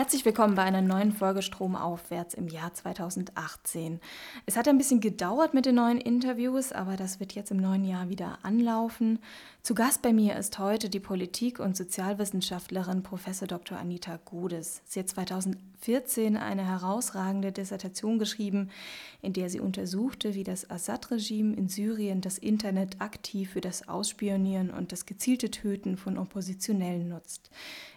Herzlich willkommen bei einer neuen Folge Stromaufwärts im Jahr 2018. Es hat ein bisschen gedauert mit den neuen Interviews, aber das wird jetzt im neuen Jahr wieder anlaufen. Zu Gast bei mir ist heute die Politik- und Sozialwissenschaftlerin Prof. Dr. Anita Godes. Sie hat 2014 eine herausragende Dissertation geschrieben, in der sie untersuchte, wie das Assad-Regime in Syrien das Internet aktiv für das Ausspionieren und das gezielte Töten von Oppositionellen nutzt.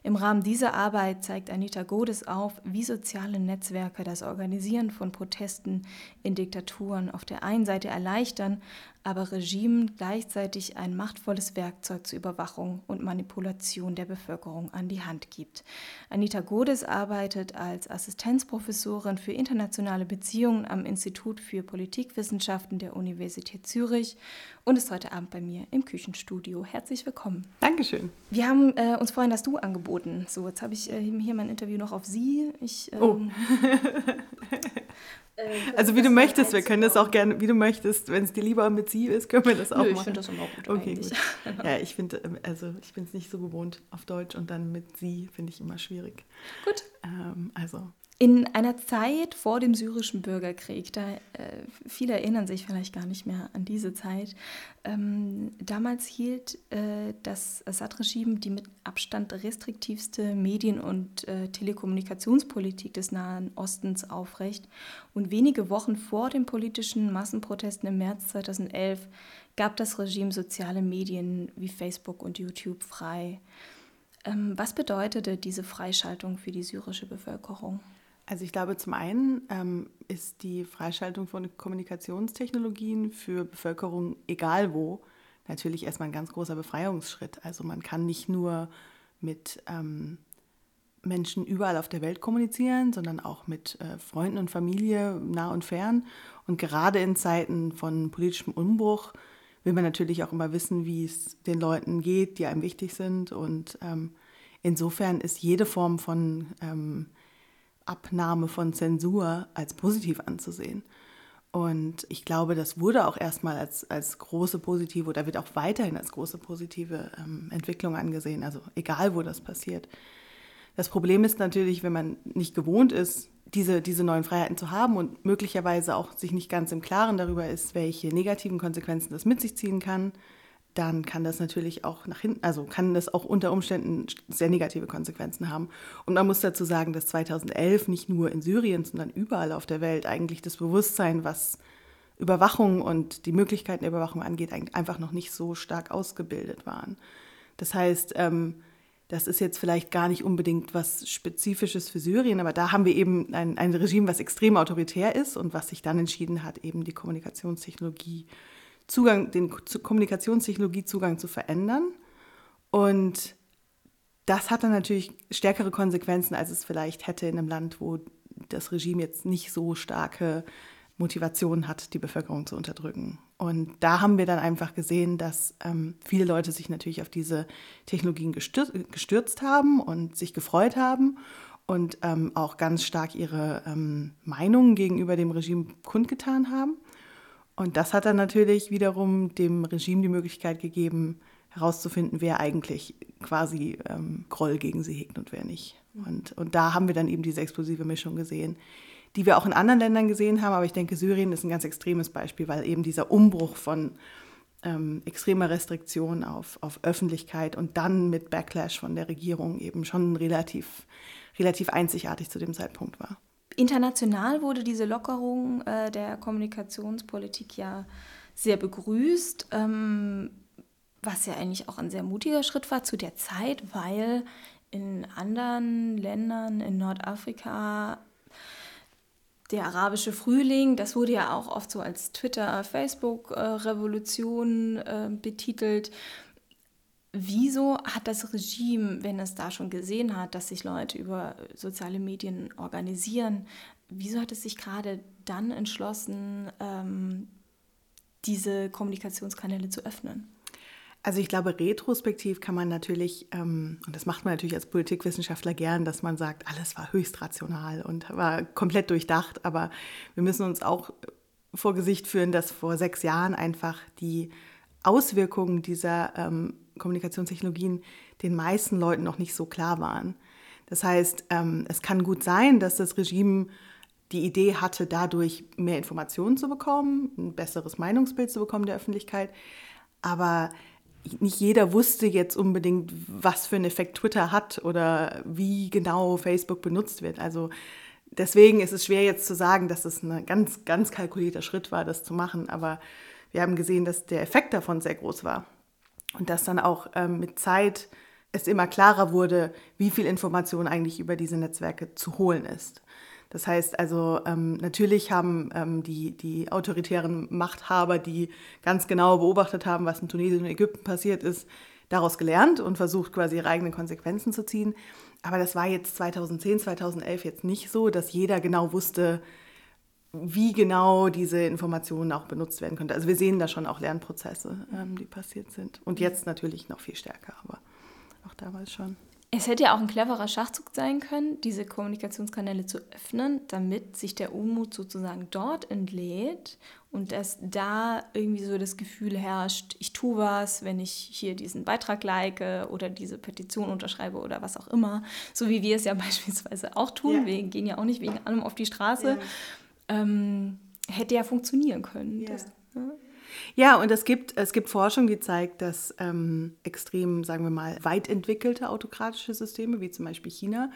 Im Rahmen dieser Arbeit zeigt Anita Godes auf, wie soziale Netzwerke das Organisieren von Protesten in Diktaturen auf der einen Seite erleichtern, aber Regimen gleichzeitig ein machtvolles Werkzeug zur Überwachung und Manipulation der Bevölkerung an die Hand gibt. Anita Godes arbeitet als Assistenzprofessorin für internationale Beziehungen am Institut für Politikwissenschaften der Universität Zürich und ist heute Abend bei mir im Küchenstudio. Herzlich willkommen. Dankeschön. Wir haben äh, uns vorhin das Du angeboten. So, jetzt habe ich äh, hier mein Interview noch auf Sie. Ich, ähm, oh. Äh, also wie du möchtest, wir können das auch gerne, wie du möchtest, wenn es dir lieber mit sie ist, können wir das auch Nö, machen. ich finde das immer gut okay, eigentlich. Gut. Ja, ich finde, ähm, also ich bin es nicht so gewohnt auf Deutsch und dann mit sie finde ich immer schwierig. Gut. Ähm, also in einer Zeit vor dem syrischen Bürgerkrieg, da äh, viele erinnern sich vielleicht gar nicht mehr an diese Zeit, ähm, damals hielt äh, das Assad-Regime die mit Abstand restriktivste Medien- und äh, Telekommunikationspolitik des Nahen Ostens aufrecht. Und wenige Wochen vor den politischen Massenprotesten im März 2011 gab das Regime soziale Medien wie Facebook und YouTube frei. Ähm, was bedeutete diese Freischaltung für die syrische Bevölkerung? Also ich glaube, zum einen ähm, ist die Freischaltung von Kommunikationstechnologien für Bevölkerung, egal wo, natürlich erstmal ein ganz großer Befreiungsschritt. Also man kann nicht nur mit ähm, Menschen überall auf der Welt kommunizieren, sondern auch mit äh, Freunden und Familie nah und fern. Und gerade in Zeiten von politischem Umbruch will man natürlich auch immer wissen, wie es den Leuten geht, die einem wichtig sind. Und ähm, insofern ist jede Form von ähm, Abnahme von Zensur als positiv anzusehen. Und ich glaube, das wurde auch erstmal als, als große positive oder wird auch weiterhin als große positive ähm, Entwicklung angesehen, also egal wo das passiert. Das Problem ist natürlich, wenn man nicht gewohnt ist, diese, diese neuen Freiheiten zu haben und möglicherweise auch sich nicht ganz im Klaren darüber ist, welche negativen Konsequenzen das mit sich ziehen kann, dann kann das natürlich auch nach hinten, also kann das auch unter Umständen sehr negative Konsequenzen haben. Und man muss dazu sagen, dass 2011 nicht nur in Syrien, sondern überall auf der Welt eigentlich das Bewusstsein, was Überwachung und die Möglichkeiten der Überwachung angeht, einfach noch nicht so stark ausgebildet waren. Das heißt, ähm, das ist jetzt vielleicht gar nicht unbedingt was Spezifisches für Syrien, aber da haben wir eben ein, ein Regime, was extrem autoritär ist und was sich dann entschieden hat, eben die Kommunikationstechnologie äh, Zugang, den Kommunikationstechnologiezugang zu verändern. Und das hat dann natürlich stärkere Konsequenzen, als es vielleicht hätte in einem Land, wo das Regime jetzt nicht so starke Motivation hat, die Bevölkerung zu unterdrücken. Und da haben wir dann einfach gesehen, dass ähm, viele Leute sich natürlich auf diese Technologien gestürzt, gestürzt haben und sich gefreut haben und ähm, auch ganz stark ihre ähm, Meinungen gegenüber dem Regime kundgetan haben. Und das hat dann natürlich wiederum dem Regime die Möglichkeit gegeben, herauszufinden, wer eigentlich quasi ähm, Groll gegen sie hegt und wer nicht. Und, und da haben wir dann eben diese explosive Mischung gesehen, die wir auch in anderen Ländern gesehen haben. Aber ich denke, Syrien ist ein ganz extremes Beispiel, weil eben dieser Umbruch von ähm, extremer Restriktion auf, auf Öffentlichkeit und dann mit Backlash von der Regierung eben schon relativ, relativ einzigartig zu dem Zeitpunkt war. International wurde diese Lockerung äh, der Kommunikationspolitik ja sehr begrüßt, ähm, was ja eigentlich auch ein sehr mutiger Schritt war zu der Zeit, weil in anderen Ländern in Nordafrika der arabische Frühling, das wurde ja auch oft so als Twitter-Facebook-Revolution äh, betitelt. Wieso hat das Regime, wenn es da schon gesehen hat, dass sich Leute über soziale Medien organisieren, wieso hat es sich gerade dann entschlossen, ähm, diese Kommunikationskanäle zu öffnen? Also ich glaube, retrospektiv kann man natürlich, ähm, und das macht man natürlich als Politikwissenschaftler gern, dass man sagt, alles war höchst rational und war komplett durchdacht, aber wir müssen uns auch vor Gesicht führen, dass vor sechs Jahren einfach die Auswirkungen dieser ähm, Kommunikationstechnologien den meisten Leuten noch nicht so klar waren. Das heißt, ähm, es kann gut sein, dass das Regime die Idee hatte, dadurch mehr Informationen zu bekommen, ein besseres Meinungsbild zu bekommen der Öffentlichkeit. Aber nicht jeder wusste jetzt unbedingt, was für einen Effekt Twitter hat oder wie genau Facebook benutzt wird. Also deswegen ist es schwer jetzt zu sagen, dass es ein ganz, ganz kalkulierter Schritt war, das zu machen. Aber wir haben gesehen, dass der Effekt davon sehr groß war. Und dass dann auch ähm, mit Zeit es immer klarer wurde, wie viel Information eigentlich über diese Netzwerke zu holen ist. Das heißt also, ähm, natürlich haben ähm, die, die autoritären Machthaber, die ganz genau beobachtet haben, was in Tunesien und Ägypten passiert ist, daraus gelernt und versucht quasi ihre eigenen Konsequenzen zu ziehen. Aber das war jetzt 2010, 2011 jetzt nicht so, dass jeder genau wusste, wie genau diese Informationen auch benutzt werden könnte. Also wir sehen da schon auch Lernprozesse, ähm, die passiert sind. Und jetzt natürlich noch viel stärker, aber auch damals schon. Es hätte ja auch ein cleverer Schachzug sein können, diese Kommunikationskanäle zu öffnen, damit sich der Unmut sozusagen dort entlädt und dass da irgendwie so das Gefühl herrscht, ich tue was, wenn ich hier diesen Beitrag like oder diese Petition unterschreibe oder was auch immer. So wie wir es ja beispielsweise auch tun. Ja. Wir gehen ja auch nicht wegen allem auf die Straße. Ja. Ähm, hätte ja funktionieren können. Ja. Das, ne? Ja, und es gibt, es gibt Forschung, die zeigt, dass ähm, extrem, sagen wir mal, weit entwickelte autokratische Systeme, wie zum Beispiel China,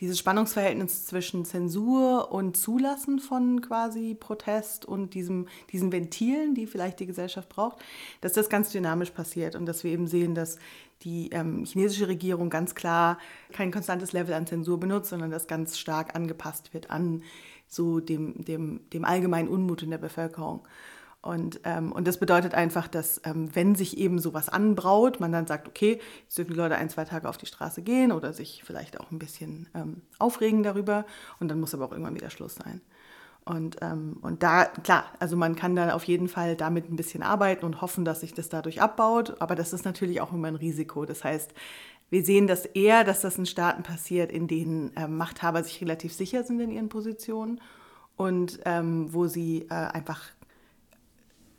dieses Spannungsverhältnis zwischen Zensur und Zulassen von quasi Protest und diesem, diesen Ventilen, die vielleicht die Gesellschaft braucht, dass das ganz dynamisch passiert und dass wir eben sehen, dass die ähm, chinesische Regierung ganz klar kein konstantes Level an Zensur benutzt, sondern das ganz stark angepasst wird an so dem, dem, dem allgemeinen Unmut in der Bevölkerung. Und, ähm, und das bedeutet einfach, dass ähm, wenn sich eben sowas anbraut, man dann sagt, okay, jetzt dürfen die Leute ein, zwei Tage auf die Straße gehen oder sich vielleicht auch ein bisschen ähm, aufregen darüber und dann muss aber auch irgendwann wieder Schluss sein. Und, ähm, und da, klar, also man kann da auf jeden Fall damit ein bisschen arbeiten und hoffen, dass sich das dadurch abbaut, aber das ist natürlich auch immer ein Risiko. Das heißt, wir sehen das eher, dass das in Staaten passiert, in denen ähm, Machthaber sich relativ sicher sind in ihren Positionen und ähm, wo sie äh, einfach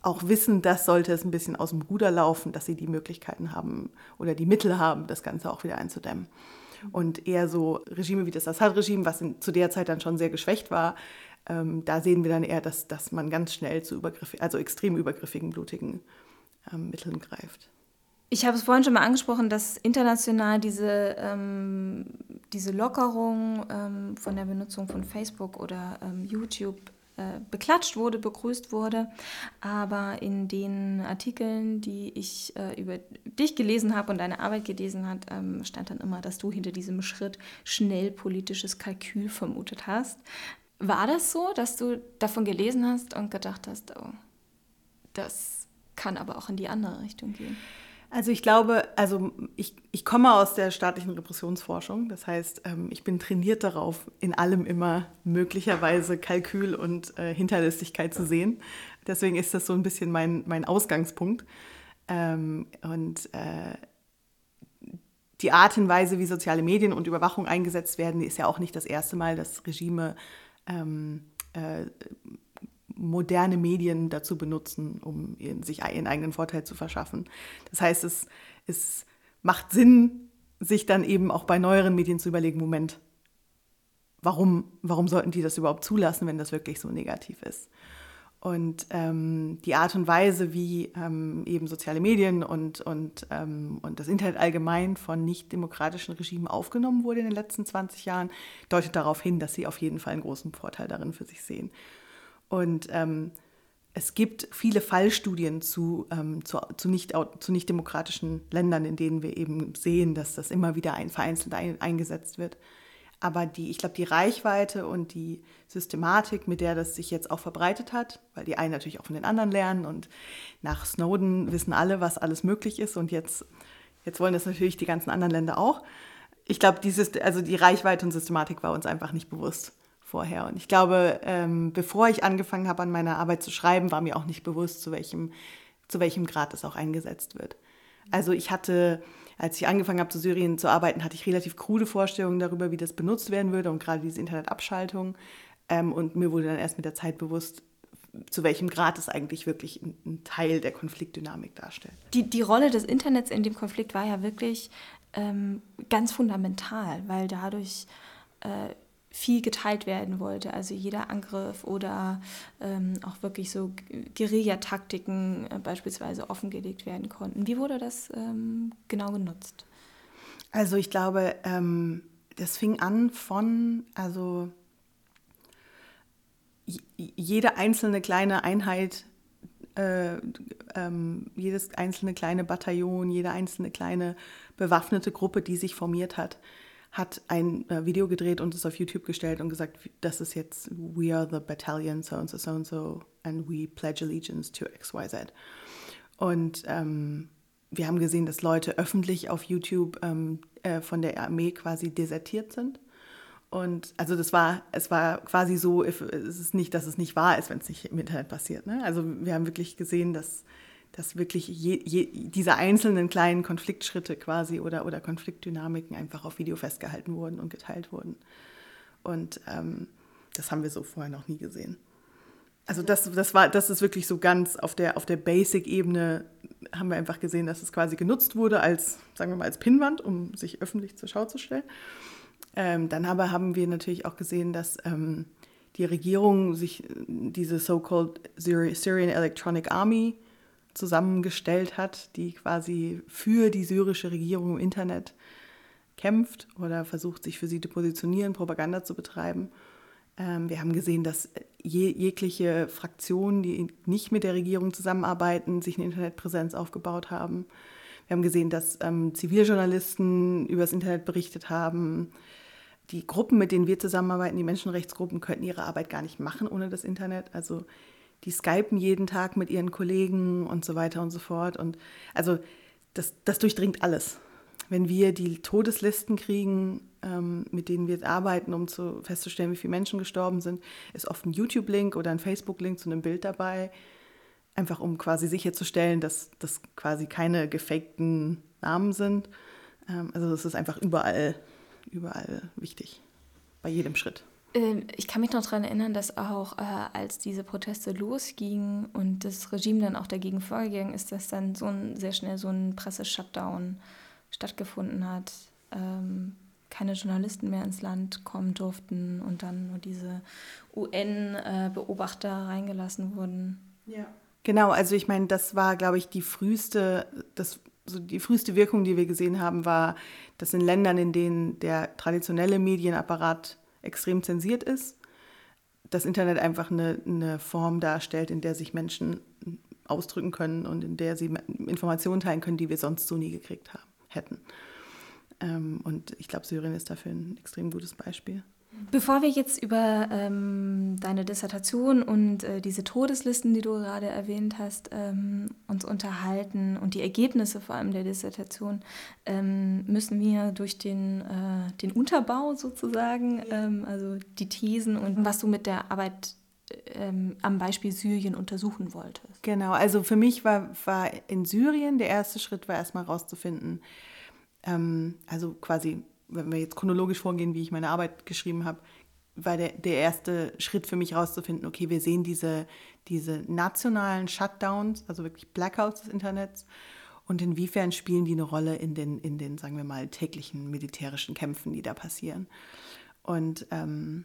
auch wissen, dass sollte es ein bisschen aus dem Ruder laufen, dass sie die Möglichkeiten haben oder die Mittel haben, das Ganze auch wieder einzudämmen. Und eher so Regime wie das Assad-Regime, was in, zu der Zeit dann schon sehr geschwächt war, ähm, da sehen wir dann eher, dass, dass man ganz schnell zu übergriffigen, also extrem übergriffigen, blutigen ähm, Mitteln greift. Ich habe es vorhin schon mal angesprochen, dass international diese, ähm, diese Lockerung ähm, von der Benutzung von Facebook oder ähm, YouTube äh, beklatscht wurde, begrüßt wurde. Aber in den Artikeln, die ich äh, über dich gelesen habe und deine Arbeit gelesen habe, ähm, stand dann immer, dass du hinter diesem Schritt schnell politisches Kalkül vermutet hast. War das so, dass du davon gelesen hast und gedacht hast, oh, das kann aber auch in die andere Richtung gehen? Also ich glaube, also ich, ich komme aus der staatlichen Repressionsforschung. Das heißt, ähm, ich bin trainiert darauf, in allem immer möglicherweise Kalkül und äh, Hinterlistigkeit zu sehen. Deswegen ist das so ein bisschen mein, mein Ausgangspunkt. Ähm, und äh, die Art und Weise, wie soziale Medien und Überwachung eingesetzt werden, ist ja auch nicht das erste Mal, dass Regime ähm, äh, moderne Medien dazu benutzen, um sich ihren eigenen Vorteil zu verschaffen. Das heißt, es, es macht Sinn, sich dann eben auch bei neueren Medien zu überlegen, Moment, warum, warum sollten die das überhaupt zulassen, wenn das wirklich so negativ ist? Und ähm, die Art und Weise, wie ähm, eben soziale Medien und, und, ähm, und das Internet allgemein von nicht-demokratischen Regimen aufgenommen wurde in den letzten 20 Jahren, deutet darauf hin, dass sie auf jeden Fall einen großen Vorteil darin für sich sehen. Und ähm, es gibt viele Fallstudien zu, ähm, zu, zu, nicht, zu nicht demokratischen Ländern, in denen wir eben sehen, dass das immer wieder ein, vereinzelt ein, eingesetzt wird. Aber die, ich glaube, die Reichweite und die Systematik, mit der das sich jetzt auch verbreitet hat, weil die einen natürlich auch von den anderen lernen und nach Snowden wissen alle, was alles möglich ist und jetzt, jetzt wollen das natürlich die ganzen anderen Länder auch. Ich glaube, also die Reichweite und Systematik war uns einfach nicht bewusst vorher. Und ich glaube, ähm, bevor ich angefangen habe, an meiner Arbeit zu schreiben, war mir auch nicht bewusst, zu welchem, zu welchem Grad es auch eingesetzt wird. Also ich hatte, als ich angefangen habe, zu Syrien zu arbeiten, hatte ich relativ krude Vorstellungen darüber, wie das benutzt werden würde und gerade diese Internetabschaltung. Ähm, und mir wurde dann erst mit der Zeit bewusst, zu welchem Grad es eigentlich wirklich ein, Teil der Konfliktdynamik darstellt. Die, die Rolle des Internets in dem Konflikt war ja wirklich ähm, ganz fundamental, weil dadurch äh, viel geteilt werden wollte. Also jeder Angriff oder ähm, auch wirklich so Guerillataktiken äh, beispielsweise offengelegt werden konnten. Wie wurde das ähm, genau genutzt? Also ich glaube, ähm, das fing an von, also jede einzelne kleine Einheit, äh, ähm, jedes einzelne kleine Bataillon, jede einzelne kleine bewaffnete Gruppe, die sich formiert hat, hat ein äh, Video gedreht und es auf YouTube gestellt und gesagt, das ist jetzt We are the battalion so and so so and so and we pledge allegiance to XYZ. Und ähm, wir haben gesehen, dass Leute öffentlich auf YouTube ähm, äh, von der Armee quasi desertiert sind. Und also das war, es war quasi so, es ist nicht, dass es nicht wahr ist, wenn es nicht im Internet passiert. Ne? Also wir haben wirklich gesehen, dass, dass wirklich je, je, diese einzelnen kleinen Konfliktschritte quasi oder, oder Konfliktdynamiken einfach auf Video festgehalten wurden und geteilt wurden. Und ähm, das haben wir so vorher noch nie gesehen. Also das, das war, das ist wirklich so ganz auf der, auf der Basic-Ebene haben wir einfach gesehen, dass es quasi genutzt wurde als, sagen wir mal, als Pinnwand, um sich öffentlich zur Schau zu stellen. Ähm, dann aber haben wir natürlich auch gesehen, dass ähm, die Regierung sich diese so-called Syrian Electronic Army zusammengestellt hat, die quasi für die syrische Regierung im Internet kämpft oder versucht, sich für sie zu positionieren, Propaganda zu betreiben. Ähm, wir haben gesehen, dass je, jegliche Fraktionen, die nicht mit der Regierung zusammenarbeiten, sich eine Internetpräsenz aufgebaut haben. Wir haben gesehen, dass ähm, Ziviljournalisten über das Internet berichtet haben. Die Gruppen, mit denen wir zusammenarbeiten, die Menschenrechtsgruppen, könnten ihre Arbeit gar nicht machen ohne das Internet. Also die skypen jeden Tag mit ihren Kollegen und so weiter und so fort. Und also das, das durchdringt alles wenn wir die Todeslisten kriegen, ähm, mit denen wir arbeiten, um zu, festzustellen, wie viele Menschen gestorben sind, ist oft ein YouTube-Link oder ein Facebook-Link zu einem Bild dabei, einfach um quasi sicherzustellen, dass das quasi keine gefakten Namen sind. Ähm, also es ist einfach überall, überall wichtig, bei jedem Schritt. Ähm, ich kann mich noch daran erinnern, dass auch äh, als diese Proteste losgingen und das Regime dann auch dagegen vorgegangen ist, dass dann so ein, sehr schnell so ein Presse-Shutdown stattgefunden hat, ähm, keine Journalisten mehr ins Land kommen durften und dann nur diese UN-Beobachter reingelassen wurden. Ja. Genau, also ich meine, das war, glaube ich, die früheste, das, so die früheste Wirkung, die wir gesehen haben, war, dass in Ländern, in denen der traditionelle Medienapparat extrem zensiert ist, das Internet einfach eine, eine Form darstellt, in der sich Menschen ausdrücken können und in der sie Informationen teilen können, die wir sonst so nie gekriegt haben hätten. Ähm, und ich glaube, Syrien ist dafür ein extrem gutes Beispiel. Bevor wir jetzt über ähm, deine Dissertation und äh, diese Todeslisten, die du gerade erwähnt hast, ähm, uns unterhalten und die Ergebnisse vor allem der Dissertation, ähm, müssen wir durch den, äh, den Unterbau sozusagen, ähm, also die Thesen und was du mit der Arbeit ähm, am Beispiel Syrien untersuchen wolltest. Genau, also für mich war, war in Syrien der erste Schritt war erstmal herauszufinden, ähm, also quasi, wenn wir jetzt chronologisch vorgehen, wie ich meine Arbeit geschrieben habe, war der, der erste Schritt für mich herauszufinden, okay, wir sehen diese, diese nationalen Shutdowns, also wirklich Blackouts des Internets und inwiefern spielen die eine Rolle in den, in den sagen wir mal, täglichen militärischen Kämpfen, die da passieren. Und ähm,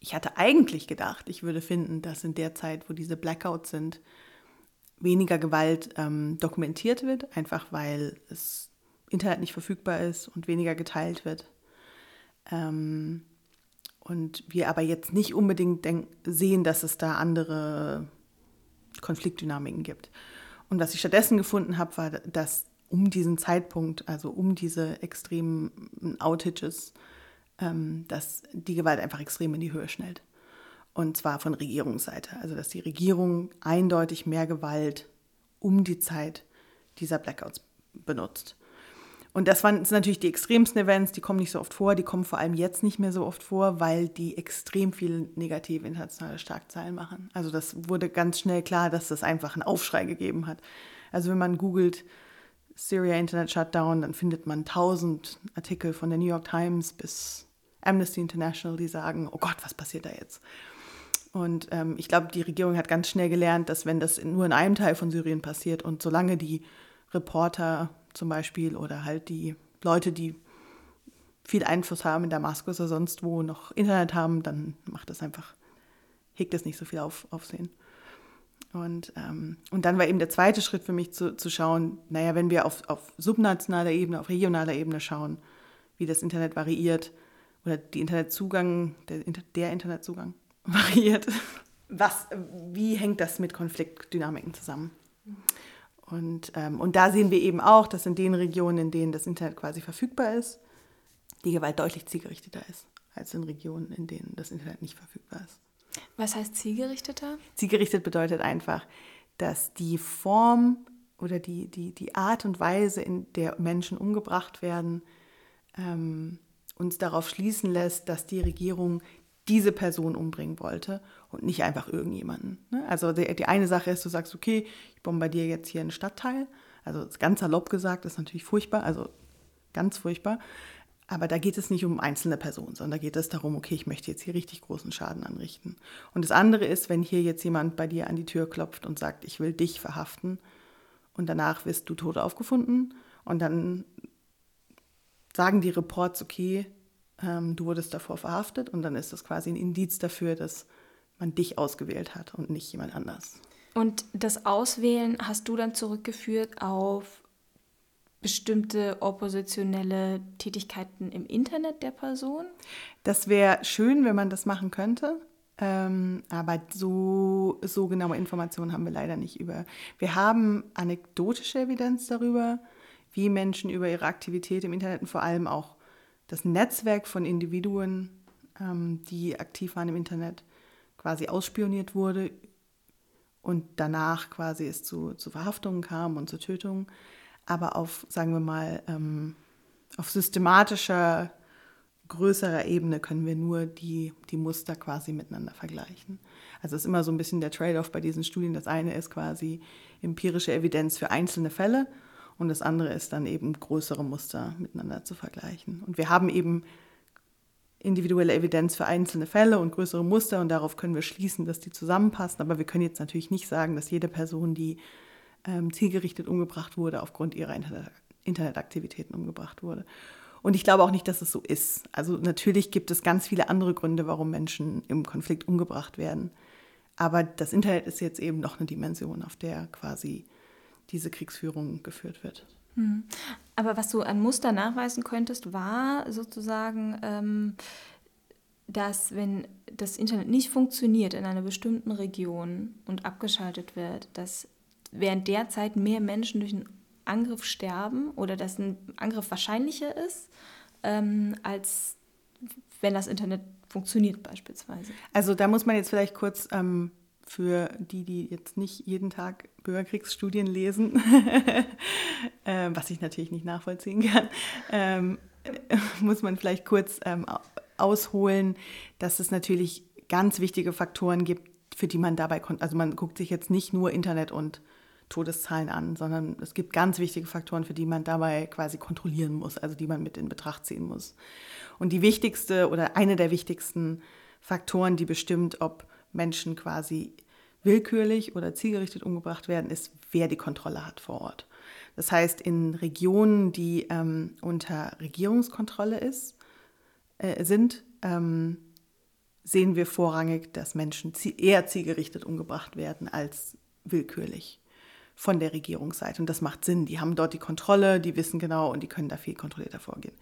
ich hatte eigentlich gedacht, ich würde finden, dass in der Zeit, wo diese Blackouts sind, weniger Gewalt ähm, dokumentiert wird, einfach weil das Internet nicht verfügbar ist und weniger geteilt wird. Ähm, und wir aber jetzt nicht unbedingt sehen, dass es da andere Konfliktdynamiken gibt. Und was ich stattdessen gefunden habe, war, dass um diesen Zeitpunkt, also um diese extremen Outages, ähm, dass die Gewalt einfach extrem in die Höhe schnellt. Und zwar von Regierungsseite. Also dass die Regierung eindeutig mehr Gewalt um die Zeit dieser Blackouts benutzt. Und das waren das natürlich die extremsten Events, die kommen nicht so oft vor, die kommen vor allem jetzt nicht mehr so oft vor, weil die extrem viele negative internationale Starkzahlen machen. Also das wurde ganz schnell klar, dass das einfach einen Aufschrei gegeben hat. Also wenn man googelt Syria Internet Shutdown, dann findet man tausend Artikel von der New York Times bis Amnesty International, die sagen, oh Gott, was passiert da jetzt? Und ähm, ich glaube, die Regierung hat ganz schnell gelernt, dass wenn das nur in einem Teil von Syrien passiert und solange die Reporter zum Beispiel oder halt die Leute, die viel Einfluss haben in Damaskus oder sonst wo noch Internet haben, dann macht das einfach, hegt das nicht so viel auf, Aufsehen. Und, ähm, und dann war eben der zweite Schritt für mich zu, zu schauen, naja, wenn wir auf, auf subnationaler Ebene, auf regionaler Ebene schauen, wie das Internet variiert oder die Internetzugang, der, der Internetzugang variiert, was, wie hängt das mit Konfliktdynamiken zusammen? Und, ähm, und da sehen wir eben auch, dass in den Regionen, in denen das Internet quasi verfügbar ist, die Gewalt deutlich zielgerichteter ist als in Regionen, in denen das Internet nicht verfügbar ist. Was heißt zielgerichteter? Zielgerichtet bedeutet einfach, dass die Form oder die, die, die Art und Weise, in der Menschen umgebracht werden, ähm, uns darauf schließen lässt, dass die Regierung diese Person umbringen wollte und nicht einfach irgendjemanden. Ne? Also die, die, eine Sache ist, du sagst, okay, bombardiere jetzt hier einen Stadtteil. Also ganz salopp gesagt, ist natürlich furchtbar, also ganz furchtbar. Aber da geht es nicht um einzelne Personen, sondern da geht es darum, okay, ich möchte jetzt hier richtig großen Schaden anrichten. Und das andere ist, wenn hier jetzt jemand bei dir an die Tür klopft und sagt, ich will dich verhaften und danach wirst du tot aufgefunden und dann sagen die Reports, okay, ähm, du wurdest davor verhaftet und dann ist das quasi ein Indiz dafür, dass man dich ausgewählt hat und nicht jemand anders. Und das Auswählen hast du dann zurückgeführt auf bestimmte oppositionelle Tätigkeiten im Internet der Person? Das wäre schön, wenn man das machen könnte. Ähm, aber so, so genaue Informationen haben wir leider nicht über. Wir haben anekdotische Evidenz darüber, wie Menschen über ihre Aktivität im Internet und vor allem auch das Netzwerk von Individuen, ähm, die aktiv waren im Internet, quasi ausspioniert wurde und danach quasi es zu, zu Verhaftungen kam und zu Tötungen aber auf, sagen wir mal, ähm, auf systematischer, größerer Ebene können wir nur die, die Muster quasi miteinander vergleichen. Also es ist immer so ein bisschen der Trade-off bei diesen Studien. Das eine ist quasi empirische Evidenz für einzelne Fälle und das andere ist dann eben größere Muster miteinander zu vergleichen. Und wir haben eben individuelle Evidenz für einzelne Fälle und größere Muster und darauf können wir schließen, dass die zusammenpassen. Aber wir können jetzt natürlich nicht sagen, dass jede Person, die ähm, zielgerichtet umgebracht wurde, aufgrund ihrer Internet Internetaktivitäten umgebracht wurde. Und ich glaube auch nicht, dass es so ist. Also natürlich gibt es ganz viele andere Gründe, warum Menschen im Konflikt umgebracht werden. Aber das Internet ist jetzt eben noch eine Dimension, auf der quasi diese Kriegsführung geführt wird. Hm. Aber was du an Muster nachweisen könntest, war sozusagen, ähm, dass wenn das Internet nicht funktioniert in einer bestimmten Region und abgeschaltet wird, dass während der Zeit mehr Menschen durch einen Angriff sterben oder dass ein Angriff wahrscheinlicher ist, ähm, als wenn das Internet funktioniert beispielsweise. Also da muss man jetzt vielleicht kurz ähm, für die, die jetzt nicht jeden Tag Bürgerkriegsstudien lesen, äh, was ich natürlich nicht nachvollziehen kann, ähm, muss man vielleicht kurz ähm, ausholen, dass es natürlich ganz wichtige Faktoren gibt, für die man dabei, also man guckt sich jetzt nicht nur Internet und Todeszahlen an, sondern es gibt ganz wichtige Faktoren, für die man dabei quasi kontrollieren muss, also die man mit in Betracht ziehen muss. Und die wichtigste oder eine der wichtigsten Faktoren, die bestimmt, ob Menschen quasi willkürlich oder zielgerichtet umgebracht werden, ist, wer die Kontrolle hat vor Ort. Das heißt, in Regionen, die ähm, unter Regierungskontrolle ist, äh, sind, ähm, sehen wir vorrangig, dass Menschen eher zielgerichtet umgebracht werden als willkürlich von der Regierungsseite. Und das macht Sinn. Die haben dort die Kontrolle, die wissen genau und die können da viel kontrollierter vorgehen.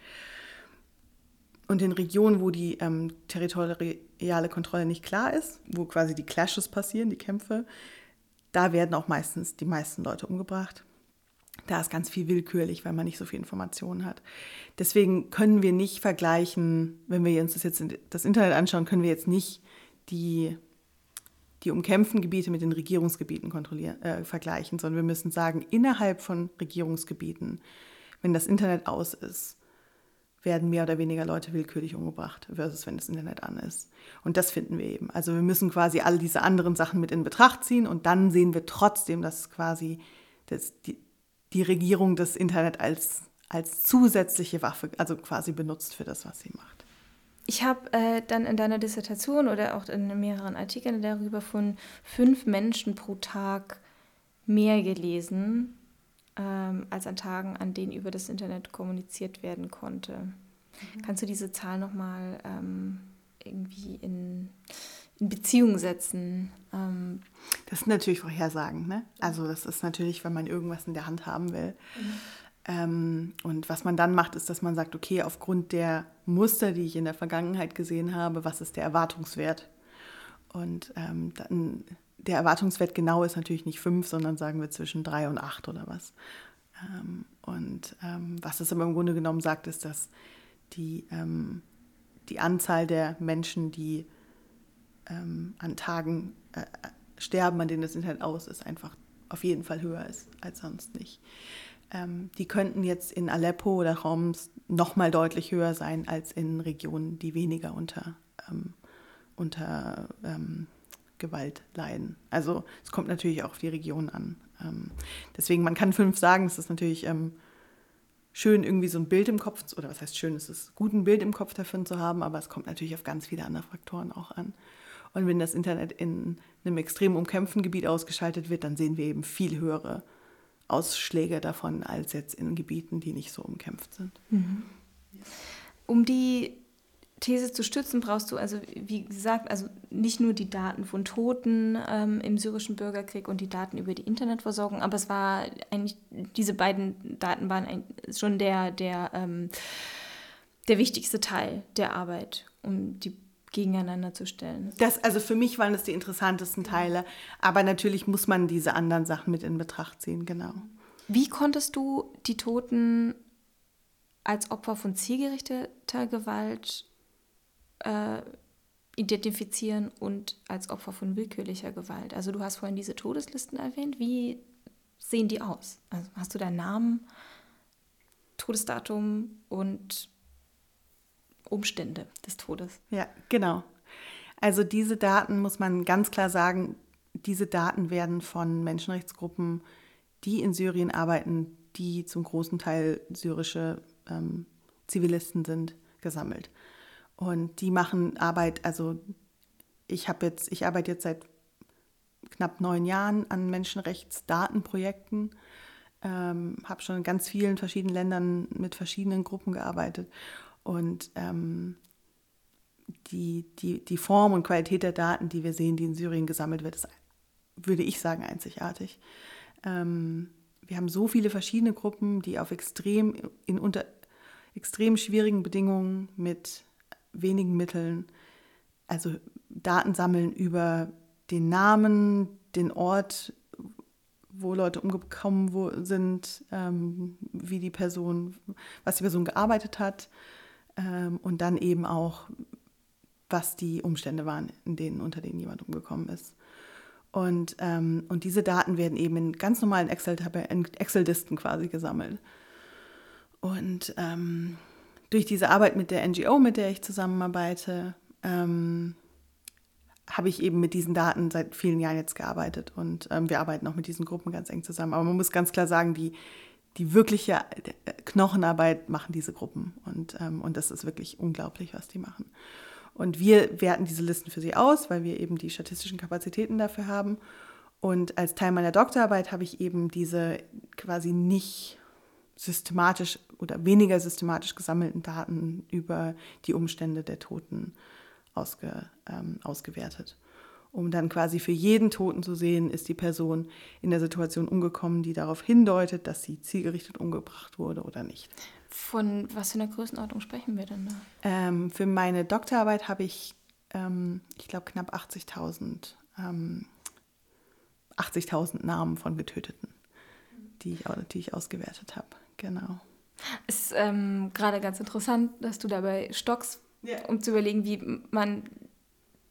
Und in Regionen, wo die ähm, territoriale Kontrolle nicht klar ist, wo quasi die Clashes passieren, die Kämpfe, da werden auch meistens die meisten Leute umgebracht. Da ist ganz viel willkürlich, weil man nicht so viel Informationen hat. Deswegen können wir nicht vergleichen, wenn wir uns das jetzt das Internet anschauen, können wir jetzt nicht die die umkämpften Gebiete mit den Regierungsgebieten äh, vergleichen, sondern wir müssen sagen, innerhalb von Regierungsgebieten, wenn das Internet aus ist, werden mehr oder weniger Leute willkürlich umgebracht, versus wenn das Internet an ist. Und das finden wir eben. Also wir müssen quasi all diese anderen Sachen mit in Betracht ziehen und dann sehen wir trotzdem, dass quasi das, die, die Regierung das Internet als, als zusätzliche Waffe, also quasi benutzt für das, was sie macht. Ich habe äh, dann in deiner Dissertation oder auch in mehreren Artikeln darüber von fünf Menschen pro Tag mehr gelesen ähm, als an Tagen, an denen über das Internet kommuniziert werden konnte. Mhm. Kannst du diese Zahl nochmal ähm, irgendwie in, in Beziehung setzen? Ähm, das sind natürlich Vorhersagen. Ne? Also das ist natürlich, wenn man irgendwas in der Hand haben will. Mhm. Ähm, und was man dann macht, ist, dass man sagt, okay, aufgrund der Muster, die ich in der Vergangenheit gesehen habe, was ist der Erwartungswert? Und ähm, dann, der Erwartungswert genau ist natürlich nicht fünf, sondern sagen wir zwischen drei und acht oder was. Ähm, und ähm, was es aber im Grunde genommen sagt, ist, dass die, ähm, die Anzahl der Menschen, die an Tagen äh, sterben, an denen das Internet aus ist, einfach auf jeden Fall höher ist als sonst nicht. Die könnten jetzt in Aleppo oder Homs noch mal deutlich höher sein als in Regionen, die weniger unter, unter Gewalt leiden. Also es kommt natürlich auch auf die Region an. Ähm, deswegen, man kann fünf sagen, es ist natürlich ähm, schön, irgendwie so ein Bild im Kopf, oder was heißt schön, es ist gut, ein Bild im Kopf davon zu haben, aber es kommt natürlich auf ganz viele andere Faktoren auch an. Und wenn das Internet in einem extrem umkämpften Gebiet ausgeschaltet wird, dann sehen wir eben viel höhere Ausschläge davon als jetzt in Gebieten, die nicht so umkämpft sind. Mhm. Um die These zu stützen, brauchst du also, wie gesagt, also nicht nur die Daten von Toten ähm, im syrischen Bürgerkrieg und die Daten über die Internetversorgung, aber es war eigentlich, diese beiden Daten waren schon der, der, ähm, der wichtigste Teil der Arbeit, um die gegeneinander zu stellen. Das, also für mich waren das die interessantesten Teile, aber natürlich muss man diese anderen Sachen mit in Betracht ziehen, genau. Wie konntest du die Toten als Opfer von zielgerichteter Gewalt äh, identifizieren und als Opfer von willkürlicher Gewalt? Also du hast vorhin diese Todeslisten erwähnt. Wie sehen die aus? Also hast du deinen Namen, Todesdatum und Umstände des Todes. Ja, genau. Also diese Daten muss man ganz klar sagen, diese Daten werden von Menschenrechtsgruppen, die in Syrien arbeiten, die zum großen Teil syrische ähm, Zivilisten sind, gesammelt. Und die machen Arbeit, also ich habe jetzt, ich arbeite jetzt seit knapp neun Jahren an Menschenrechtsdatenprojekten, ähm, habe schon in ganz vielen verschiedenen Ländern mit verschiedenen Gruppen gearbeitet und ähm, die, die, die Form und Qualität der Daten, die wir sehen, die in Syrien gesammelt wird, ist, würde ich sagen, einzigartig. Ähm, wir haben so viele verschiedene Gruppen, die auf extrem, in unter extrem schwierigen Bedingungen mit wenigen Mitteln, also Daten sammeln über den Namen, den Ort, wo Leute umgekommen sind, ähm, wie die Person, was die Person gearbeitet hat, ähm, und dann eben auch, was die Umstände waren, in denen, unter denen jemand umgekommen ist. Und, ähm, und diese Daten werden eben in ganz normalen Excel-Listen Excel quasi gesammelt. Und ähm, durch diese Arbeit mit der NGO, mit der ich zusammenarbeite, ähm, habe ich eben mit diesen Daten seit vielen Jahren jetzt gearbeitet. Und ähm, wir arbeiten auch mit diesen Gruppen ganz eng zusammen. Aber man muss ganz klar sagen, die, die wirkliche äh, Knochenarbeit machen diese Gruppen. Und, ähm, und das ist wirklich unglaublich, was die machen. Und wir werten diese Listen für sie aus, weil wir eben die statistischen Kapazitäten dafür haben. Und als Teil meiner Doktorarbeit habe ich eben diese quasi nicht systematisch oder weniger systematisch gesammelten Daten über die Umstände der Toten ausge, ähm, ausgewertet um dann quasi für jeden Toten zu sehen, ist die Person in der Situation umgekommen, die darauf hindeutet, dass sie zielgerichtet umgebracht wurde oder nicht. Von was für einer Größenordnung sprechen wir denn da? Ähm, für meine Doktorarbeit habe ich, ähm, ich glaube, knapp 80.000 ähm, 80 Namen von Getöteten, die ich, die ich ausgewertet habe. Genau. Es ist ähm, gerade ganz interessant, dass du dabei stockst, yeah. um zu überlegen, wie man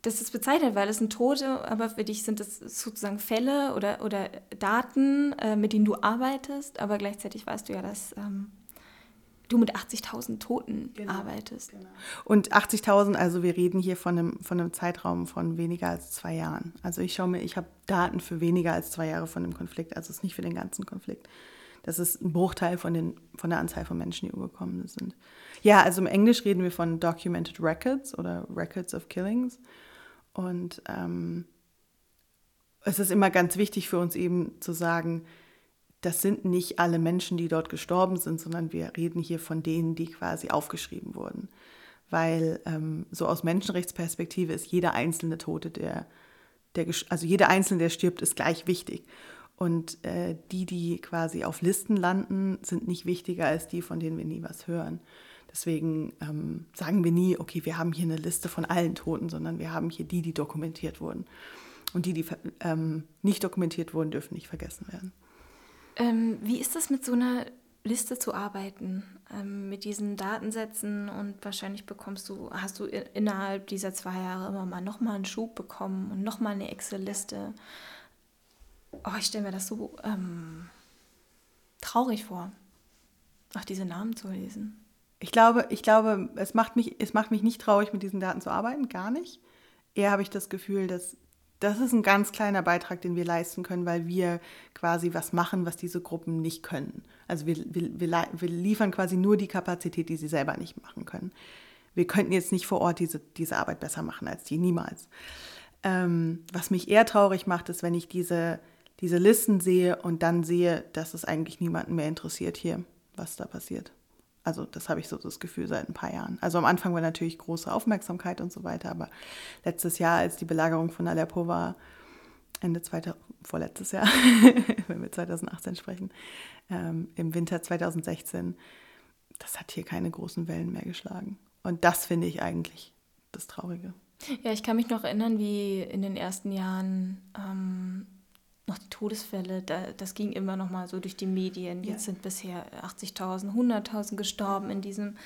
das ist bezeichnet, weil es sind Tote, aber für dich sind es sozusagen Fälle oder, oder Daten, äh, mit denen du arbeitest, aber gleichzeitig weißt du ja, dass ähm, du mit 80.000 Toten genau, arbeitest. Genau. Und 80.000, also wir reden hier von einem, von einem Zeitraum von weniger als zwei Jahren. Also ich schaue mir, ich habe Daten für weniger als zwei Jahre von dem Konflikt, also es ist nicht für den ganzen Konflikt. Das ist ein Bruchteil von, den, von der Anzahl von Menschen, die umgekommen sind. Ja, also im Englisch reden wir von Documented Records oder Records of Killings. Und ähm, es ist immer ganz wichtig für uns eben zu sagen, das sind nicht alle Menschen, die dort gestorben sind, sondern wir reden hier von denen, die quasi aufgeschrieben wurden. Weil ähm, so aus Menschenrechtsperspektive ist jeder einzelne Tote, der, der, also jeder einzelne, der stirbt, ist gleich wichtig. Und äh, die, die quasi auf Listen landen, sind nicht wichtiger als die, von denen wir nie was hören. Deswegen ähm, sagen wir nie, okay, wir haben hier eine Liste von allen Toten, sondern wir haben hier die, die dokumentiert wurden. Und die, die ähm, nicht dokumentiert wurden, dürfen nicht vergessen werden. Ähm, wie ist das mit so einer Liste zu arbeiten, ähm, mit diesen Datensätzen und wahrscheinlich bekommst du, hast du innerhalb dieser zwei Jahre immer mal nochmal einen Schub bekommen und nochmal eine Excel-Liste. Oh, ich stelle mir das so ähm, traurig vor, auch diese Namen zu lesen. Ich glaube, ich glaube, es macht mich, es macht mich nicht traurig, mit diesen Daten zu arbeiten, gar nicht. Eher habe ich das Gefühl, dass das ist ein ganz kleiner Beitrag, den wir leisten können, weil wir quasi was machen, was diese Gruppen nicht können. Also wir, wir, wir, wir liefern quasi nur die Kapazität, die sie selber nicht machen können. Wir könnten jetzt nicht vor Ort diese, diese Arbeit besser machen als die, niemals. Ähm, was mich eher traurig macht, ist, wenn ich diese, diese Listen sehe und dann sehe, dass es eigentlich niemanden mehr interessiert hier, was da passiert. Also das habe ich so das Gefühl seit ein paar Jahren. Also am Anfang war natürlich große Aufmerksamkeit und so weiter, aber letztes Jahr, als die Belagerung von Aleppo war, Ende zweiter, vorletztes Jahr, wenn wir 2018 sprechen, ähm, im Winter 2016, das hat hier keine großen Wellen mehr geschlagen. Und das finde ich eigentlich das Traurige. Ja, ich kann mich noch erinnern, wie in den ersten Jahren ähm, noch die Todesfälle, da, das ging immer noch mal so durch die Medien. Jetzt ja. sind bisher 80.000, 100.000 gestorben in diesem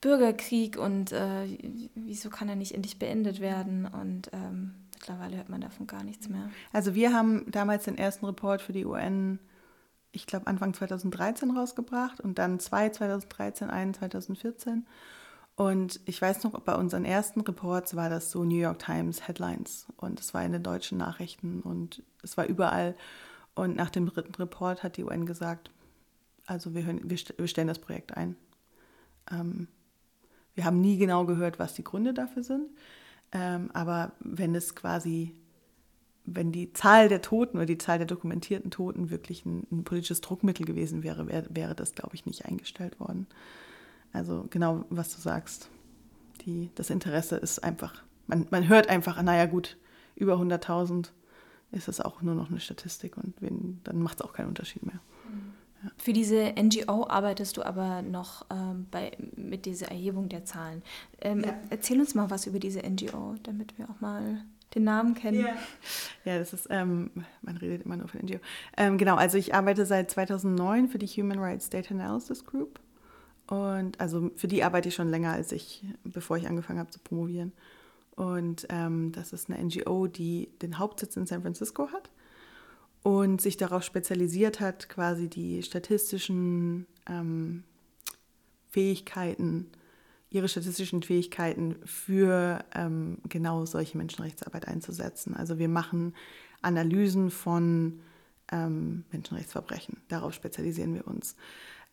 Bürgerkrieg und äh, wieso kann er nicht endlich beendet werden? Und ähm, mittlerweile hört man davon gar nichts mehr. Also wir haben damals den ersten Report für die UN, ich glaube Anfang 2013 rausgebracht und dann zwei 2013, einen 2014. Und ich weiß noch, bei unseren ersten Reports war das so New York Times Headlines und es war in den deutschen Nachrichten und es war überall. Und nach dem dritten Report hat die UN gesagt, also wir, hören, wir, wir stellen das Projekt ein. Ähm, wir haben nie genau gehört, was die Gründe dafür sind. Ähm, aber wenn es quasi, wenn die Zahl der Toten oder die Zahl der dokumentierten Toten wirklich ein, ein politisches Druckmittel gewesen wäre, wäre, wäre das, glaube ich, nicht eingestellt worden. Also genau, was du sagst. Die, das Interesse ist einfach, man, man hört einfach, naja gut, über 100.000 ist es auch nur noch eine Statistik und wen, dann macht es auch keinen Unterschied mehr. Mhm. Ja. Für diese NGO arbeitest du aber noch ähm, bei, mit dieser Erhebung der Zahlen. Ähm, ja. Erzähl uns mal was über diese NGO, damit wir auch mal den Namen kennen. Ja, ja das ist, ähm, man redet immer nur von NGO. Ähm, genau, also ich arbeite seit 2009 für die Human Rights Data Analysis Group. Und also für die arbeite ich schon länger als ich, bevor ich angefangen habe zu promovieren. Und ähm, das ist eine NGO, die den Hauptsitz in San Francisco hat und sich darauf spezialisiert hat, quasi die statistischen ähm, Fähigkeiten, ihre statistischen Fähigkeiten für ähm, genau solche Menschenrechtsarbeit einzusetzen. Also wir machen Analysen von ähm, Menschenrechtsverbrechen. Darauf spezialisieren wir uns.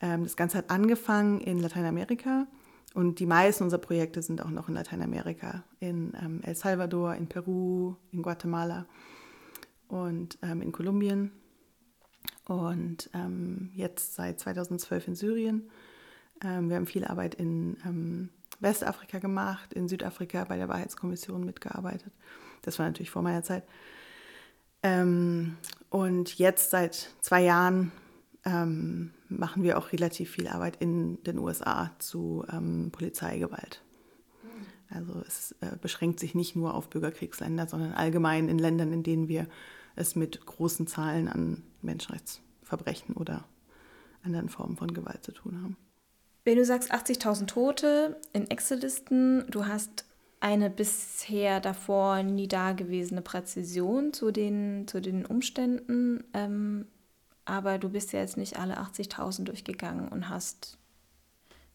Ähm, das Ganze hat angefangen in Lateinamerika und die meisten unserer Projekte sind auch noch in Lateinamerika, in ähm, El Salvador, in Peru, in Guatemala und ähm, in Kolumbien und jetzt seit 2012 in Syrien. wir haben viel Arbeit in Westafrika gemacht, in Südafrika bei der Wahrheitskommission mitgearbeitet. Das war natürlich vor meiner Zeit. und jetzt seit zwei Jahren ähm, machen wir auch relativ viel Arbeit in den USA zu ähm, Polizeigewalt. Also es äh, beschränkt sich nicht nur auf Bürgerkriegsländer, sondern allgemein in Ländern, in denen wir es mit großen Zahlen an Menschenrechtsverbrechen oder anderen Formen von Gewalt zu tun haben. Wenn du sagst 80.000 Tote in Excel-Listen, du hast eine bisher davor nie dagewesene Präzision zu den, zu den Umständen. Ähm, aber du bist ja jetzt nicht alle 80.000 durchgegangen und hast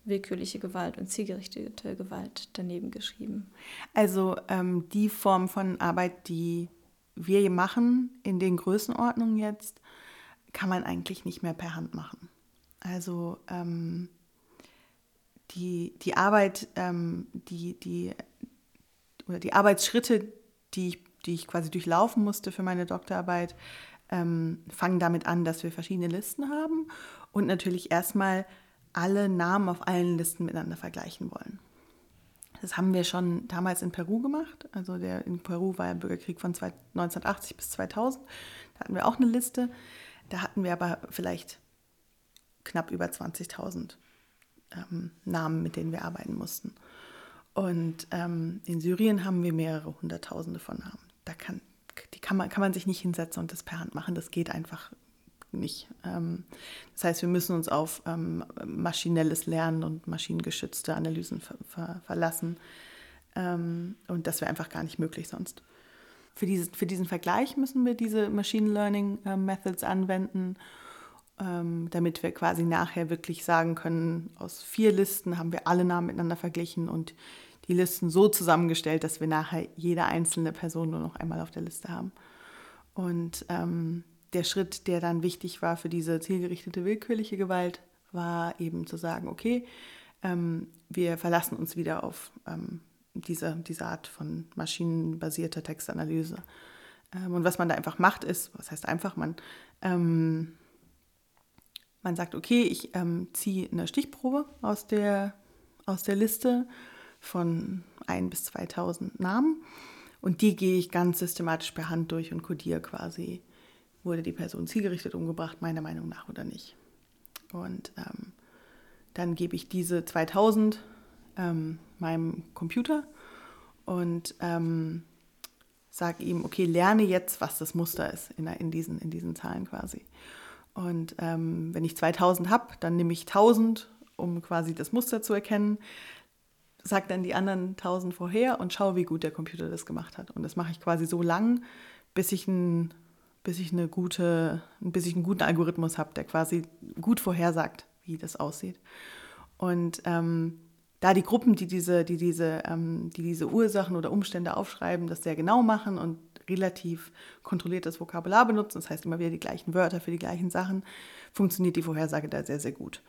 willkürliche Gewalt und zielgerichtete Gewalt daneben geschrieben. Also ähm, die Form von Arbeit, die wir machen, in den Größenordnungen jetzt, kann man eigentlich nicht mehr per Hand machen. Also ähm, die, die Arbeit, ähm, die, die, oder die Arbeitsschritte, die ich, die ich quasi durchlaufen musste für meine Doktorarbeit, ähm, fangen damit an, dass wir verschiedene Listen haben und natürlich erstmal alle Namen auf allen Listen miteinander vergleichen wollen. Das haben wir schon damals in Peru gemacht. Also der, in Peru war der Bürgerkrieg von 1980 bis 2000. Da hatten wir auch eine Liste. Da hatten wir aber vielleicht knapp über 20.000 ähm, Namen, mit denen wir arbeiten mussten. Und ähm, in Syrien haben wir mehrere Hunderttausende von Namen. Da kann, die kann man, kann man sich nicht hinsetzen und das per Hand machen. Das geht einfach nicht. Ähm, das heißt, wir müssen uns auf ähm, maschinelles Lernen und maschinengeschützte Analysen ver ver verlassen. Ähm, und das wäre einfach gar nicht möglich sonst. Für, dieses, für diesen Vergleich müssen wir diese Machine Learning äh, Methods anwenden damit wir quasi nachher wirklich sagen können, aus vier Listen haben wir alle Namen miteinander verglichen und die Listen so zusammengestellt, dass wir nachher jede einzelne Person nur noch einmal auf der Liste haben. Und ähm, der Schritt, der dann wichtig war für diese zielgerichtete willkürliche Gewalt, war eben zu sagen, okay, ähm, wir verlassen uns wieder auf ähm, diese, diese Art von maschinenbasierter Textanalyse. Ähm, und was man da einfach macht, ist, was heißt einfach, man ähm, man sagt, okay, ich ähm, ziehe eine Stichprobe aus der, aus der Liste von 1 bis 2000 Namen und die gehe ich ganz systematisch per Hand durch und kodiere quasi, wurde die Person zielgerichtet umgebracht, meiner Meinung nach oder nicht. Und ähm, dann gebe ich diese 2000 ähm, meinem Computer und ähm, sage ihm, okay, lerne jetzt, was das Muster ist in, in, diesen, in diesen Zahlen quasi. Und ähm, wenn ich 2000 habe, dann nehme ich 1000, um quasi das Muster zu erkennen, sage dann die anderen 1000 vorher und schaue, wie gut der Computer das gemacht hat. Und das mache ich quasi so lang, bis ich, ein, bis ich, eine gute, bis ich einen guten Algorithmus habe, der quasi gut vorhersagt, wie das aussieht. Und ähm, da die Gruppen, die diese, die, diese, ähm, die diese Ursachen oder Umstände aufschreiben, das sehr genau machen und relativ kontrolliertes Vokabular benutzen, das heißt immer wieder die gleichen Wörter für die gleichen Sachen, funktioniert die Vorhersage da sehr, sehr gut.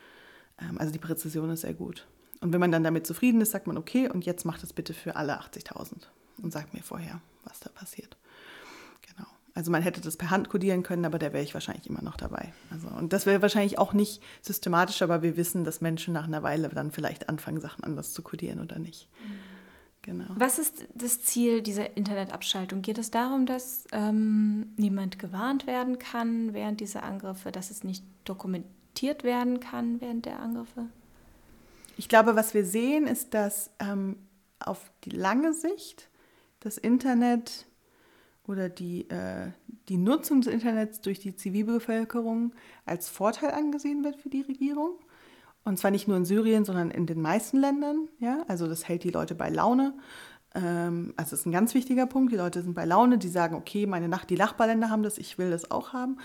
Ähm, also die Präzision ist sehr gut. Und wenn man dann damit zufrieden ist, sagt man, okay, und jetzt macht es bitte für alle 80.000 und sagt mir vorher, was da passiert. Genau. Also man hätte das per Hand kodieren können, aber da wäre ich wahrscheinlich immer noch dabei. Also, und das wäre wahrscheinlich auch nicht systematisch, aber wir wissen, dass Menschen nach einer Weile dann vielleicht anfangen, Sachen anders zu kodieren oder nicht. Mhm. Genau. Was ist das Ziel dieser Internetabschaltung? Geht es darum, dass ähm, niemand gewarnt werden kann während dieser Angriffe, dass es nicht dokumentiert werden kann während der Angriffe? Ich glaube, was wir sehen, ist, dass ähm, auf die lange Sicht das Internet oder die, äh, die Nutzung des Internets durch die Zivilbevölkerung als Vorteil angesehen wird für die Regierung. Und zwar nicht nur in Syrien, sondern in den meisten Ländern. Ja? Also das hält die Leute bei Laune. Ähm, also das ist ein ganz wichtiger Punkt. Die Leute sind bei Laune, die sagen, okay, meine Nach die Nachbarländer haben das, ich will das auch haben.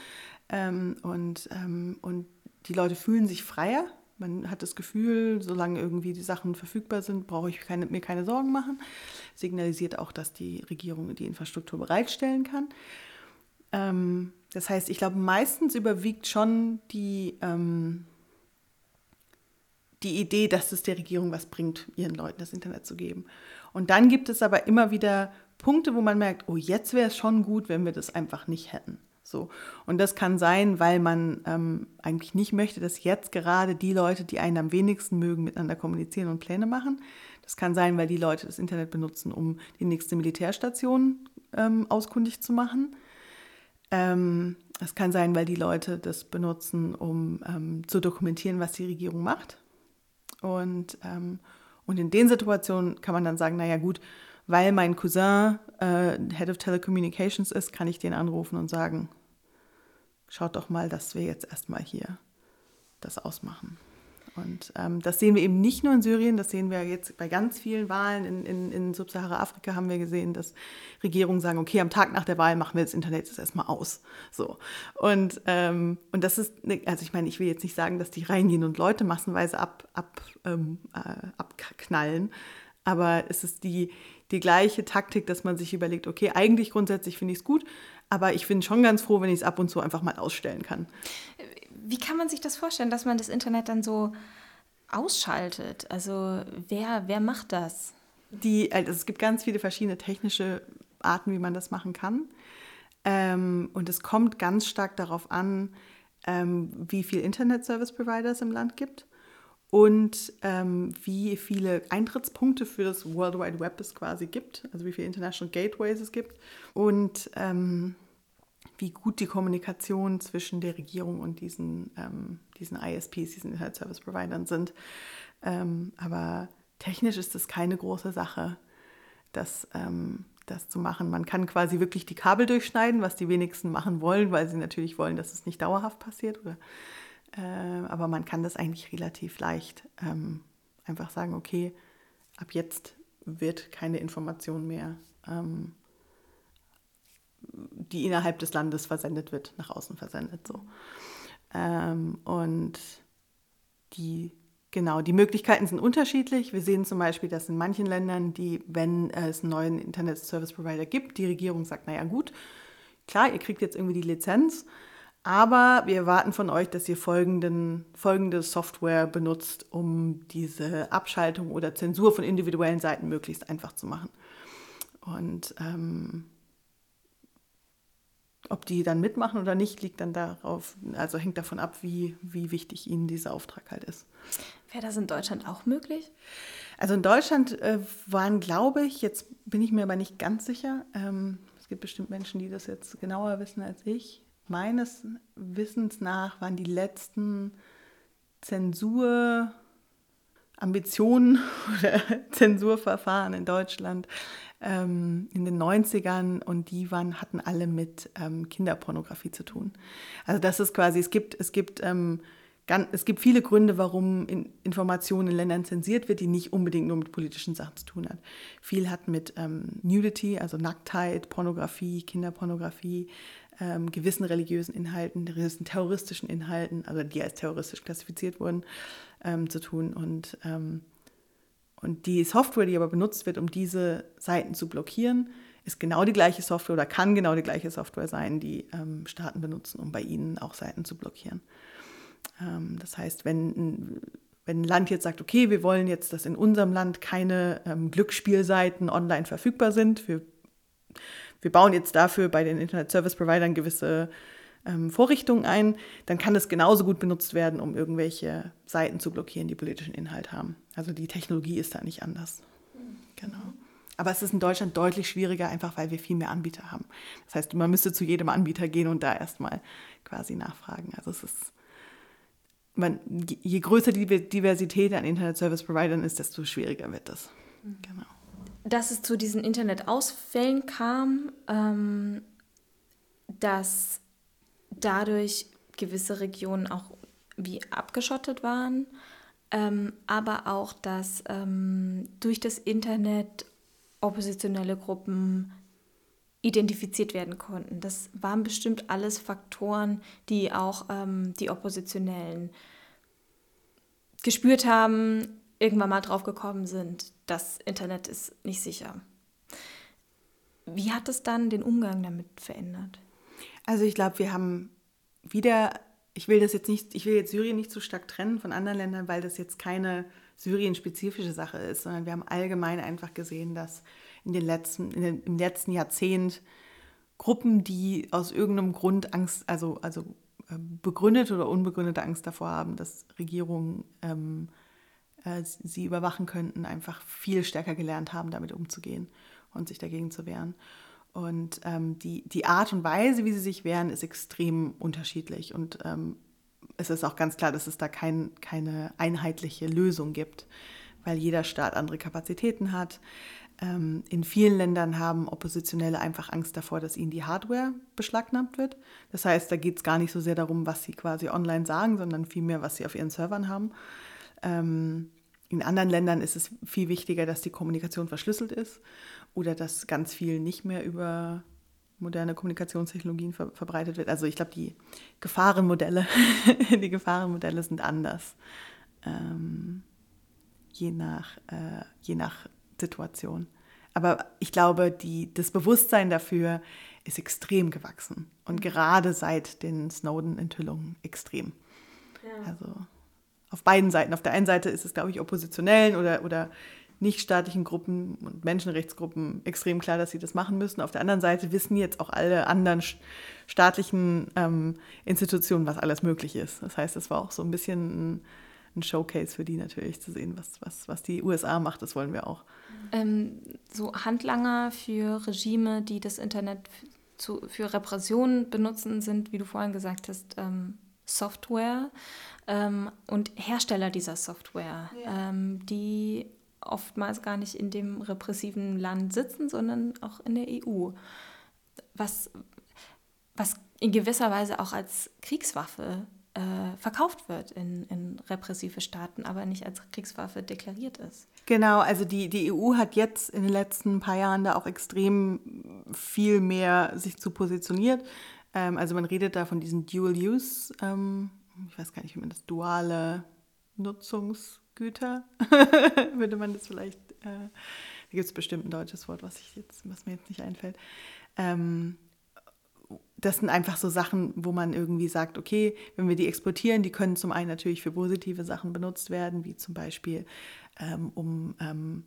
Ähm, und, ähm, und die Leute fühlen sich freier. Man hat das Gefühl, solange irgendwie die Sachen verfügbar sind, brauche ich keine, mir keine Sorgen machen. Signalisiert auch, dass die Regierung die Infrastruktur bereitstellen kann. Ähm, das heißt, ich glaube, meistens überwiegt schon die, ähm, die Idee, dass es der Regierung was bringt, ihren Leuten das Internet zu geben. Und dann gibt es aber immer wieder Punkte, wo man merkt, oh, jetzt wäre es schon gut, wenn wir das einfach nicht hätten. So. Und das kann sein, weil man ähm, eigentlich nicht möchte, dass jetzt gerade die Leute, die einen am wenigsten mögen, miteinander kommunizieren und Pläne machen. Das kann sein, weil die Leute das Internet benutzen, um die nächste Militärstation ähm, auskundig zu machen. Ähm, kann sein, weil die Leute das benutzen, um ähm, zu dokumentieren, was die Regierung macht. Und, ähm, und in den Situationen kann man dann sagen, naja gut, weil mein Cousin äh, Head of Telecommunications ist, kann ich den anrufen und sagen, schaut doch mal, dass wir jetzt erstmal hier das ausmachen. Und ähm, das sehen wir eben nicht nur in Syrien, das sehen wir jetzt bei ganz vielen Wahlen in, in, in Subsahara-Afrika haben wir gesehen, dass Regierungen sagen, okay, am Tag nach der Wahl machen wir das Internet jetzt erstmal aus. So. Und, ähm, und das ist, ne, also ich meine, ich will jetzt nicht sagen, dass die reingehen und Leute massenweise ab, ab, ähm, äh, abknallen, Aber es ist die, die gleiche Taktik, dass man sich überlegt, okay, eigentlich grundsätzlich finde ich es gut, aber ich bin schon ganz froh, wenn ich es ab und zu einfach mal ausstellen kann. Wie kann man sich das vorstellen, dass man das Internet dann so ausschaltet? Also wer, wer macht das? Die, also es gibt ganz viele verschiedene technische Arten, wie man das machen kann. Ähm, und es kommt ganz stark darauf an, ähm, wie viel Internet Service Provider es im Land gibt und ähm, wie viele Eintrittspunkte für das World Wide Web es quasi gibt, also wie viele International Gateways es gibt und ähm, wie gut die Kommunikation zwischen der Regierung und diesen, ähm, diesen ISPs, diesen Internet Service Providern sind. Ähm, aber technisch ist das keine große Sache, das, ähm, das zu machen. Man kann quasi wirklich die Kabel durchschneiden, was die wenigsten machen wollen, weil sie natürlich wollen, dass es nicht dauerhaft passiert. Oder, aber man kann das eigentlich relativ leicht ähm, einfach sagen, okay, ab jetzt wird keine Information mehr ähm, die innerhalb des Landes versendet wird, nach außen versendet. So. Ähm, und die, genau, die Möglichkeiten sind unterschiedlich. Wir sehen zum Beispiel, dass in manchen Ländern, die, wenn es einen neuen Internet Service Provider gibt, die Regierung sagt, naja gut, klar, ihr kriegt jetzt irgendwie die Lizenz, aber wir erwarten von euch, dass ihr folgenden, folgende Software benutzt, um diese Abschaltung oder Zensur von individuellen Seiten möglichst einfach zu machen. Und ähm, ob die dann mitmachen oder nicht, liegt dann darauf, also hängt davon ab, wie, wie wichtig ihnen dieser Auftrag halt ist. Wäre das in Deutschland auch möglich? Also in Deutschland äh, waren, glaube ich, jetzt bin ich mir aber nicht ganz sicher, ähm, es gibt bestimmt Menschen, die das jetzt genauer wissen als ich. Meines Wissens nach waren die letzten Zensurambitionen oder Zensurverfahren in Deutschland ähm, in den 90ern und die waren, hatten alle mit ähm, Kinderpornografie zu tun. Also das ist quasi, es gibt, es gibt, ähm, es gibt viele Gründe, warum in Informationen in Ländern zensiert wird, die nicht unbedingt nur mit politischen Sachen zu tun hat. Viel hat mit ähm, Nudity, also Nacktheit, Pornografie, Kinderpornografie, ähm, gewissen religiösen Inhalten, gewissen terroristischen Inhalten, also die als terroristisch klassifiziert wurden, ähm, zu tun. Und ähm, und die Software, die aber benutzt wird, um diese Seiten zu blockieren, ist genau die gleiche Software oder kann genau die gleiche Software sein, die ähm, Staaten benutzen, um bei ihnen auch Seiten zu blockieren. Ähm, das heißt, wenn, wenn ein Land jetzt sagt, okay, wir wollen jetzt, dass in unserem Land keine ähm, Glücksspielseiten online verfügbar sind, wir, wir bauen jetzt dafür bei den Internet Service Providern gewisse ähm, Vorrichtungen ein, dann kann es genauso gut benutzt werden, um irgendwelche Seiten zu blockieren, die politischen Inhalt haben. Also die Technologie ist da nicht anders. Genau. Aber es ist in Deutschland deutlich schwieriger, einfach weil wir viel mehr Anbieter haben. Das heißt, man müsste zu jedem Anbieter gehen und da erstmal quasi nachfragen. Also es ist, man, je größer die Diversität an Internet Service Providern ist, desto schwieriger wird das. Mhm. Genau. Dass es zu diesen Internetausfällen kam, ähm, dass dadurch gewisse Regionen auch wie abgeschottet waren, ähm, aber auch, dass ähm, durch das Internet oppositionelle Gruppen identifiziert werden konnten. Das waren bestimmt alles Faktoren, die auch ähm, die Oppositionellen gespürt haben, irgendwann mal drauf gekommen sind, das Internet ist nicht sicher. Wie hat es dann den Umgang damit verändert? Also ich glaube, wir haben wieder, ich will das jetzt nicht, ich will jetzt Syrien nicht zu stark trennen von anderen Ländern, weil das jetzt keine Syrien-spezifische Sache ist, sondern wir haben allgemein einfach gesehen, dass in den letzten, in den, im letzten Jahrzehnt Gruppen, die aus irgendeinem Grund Angst, also, also äh, begründete oder unbegründete Angst davor haben, dass Regierungen ähm, äh, sie überwachen könnten, einfach viel stärker gelernt haben, damit umzugehen und sich dagegen zu wehren. Und ähm, die, die Art und Weise, wie sie sich wehren, ist extrem unterschiedlich. Und ähm, es ist auch ganz klar, dass es da kein, keine einheitliche Lösung gibt, weil jeder Staat andere Kapazitäten hat. Ähm, in vielen Ländern haben Oppositionelle einfach Angst davor, dass ihnen die Hardware beschlagnahmt wird. Das heißt, da geht es gar nicht so sehr darum, was sie quasi online sagen, sondern vielmehr, was sie auf ihren Servern haben. Ähm, in anderen Ländern ist es viel wichtiger, dass die Kommunikation verschlüsselt ist oder dass ganz viel nicht mehr über moderne Kommunikationstechnologien ver verbreitet wird. Also ich glaube, die Gefahrenmodelle, die Gefahrenmodelle sind anders. Ähm, je, nach, äh, je nach Situation. Aber ich glaube, die, das Bewusstsein dafür ist extrem gewachsen. Und gerade seit den Snowden-Enthüllungen extrem. Ja. Also auf beiden Seiten. Auf der einen Seite ist es, glaube ich, oppositionellen oder, oder nichtstaatlichen Gruppen und Menschenrechtsgruppen extrem klar, dass sie das machen müssen. Auf der anderen Seite wissen jetzt auch alle anderen staatlichen ähm, Institutionen, was alles möglich ist. Das heißt, es war auch so ein bisschen ein, ein, Showcase für die natürlich zu sehen, was, was, was die USA macht. Das wollen wir auch. Ähm, so Handlanger für Regime, die das Internet zu, für Repressionen benutzen, sind, wie du vorhin gesagt hast, ähm, Software ähm, und Hersteller dieser Software, ja. ähm, die oftmals gar nicht in dem repressiven Land sitzen, sondern auch in der EU. Was, was in gewisser Weise auch als Kriegswaffe äh, verkauft wird in, in repressive Staaten, aber nicht als Kriegswaffe deklariert ist. Genau, also die, die EU hat jetzt in den letzten paar Jahren da auch extrem viel mehr sich zu positioniert. Ähm, also man redet da von diesen Dual-Use, ähm, ich weiß gar nicht, wie man das, duale Nutzungsgüter, würde man das vielleicht, äh, da gibt es bestimmt ein deutsches Wort, was, ich jetzt, was mir jetzt nicht einfällt. Ähm, das sind einfach so Sachen, wo man irgendwie sagt, okay, wenn wir die exportieren, die können zum einen natürlich für positive Sachen benutzt werden, wie zum Beispiel ähm, um ähm,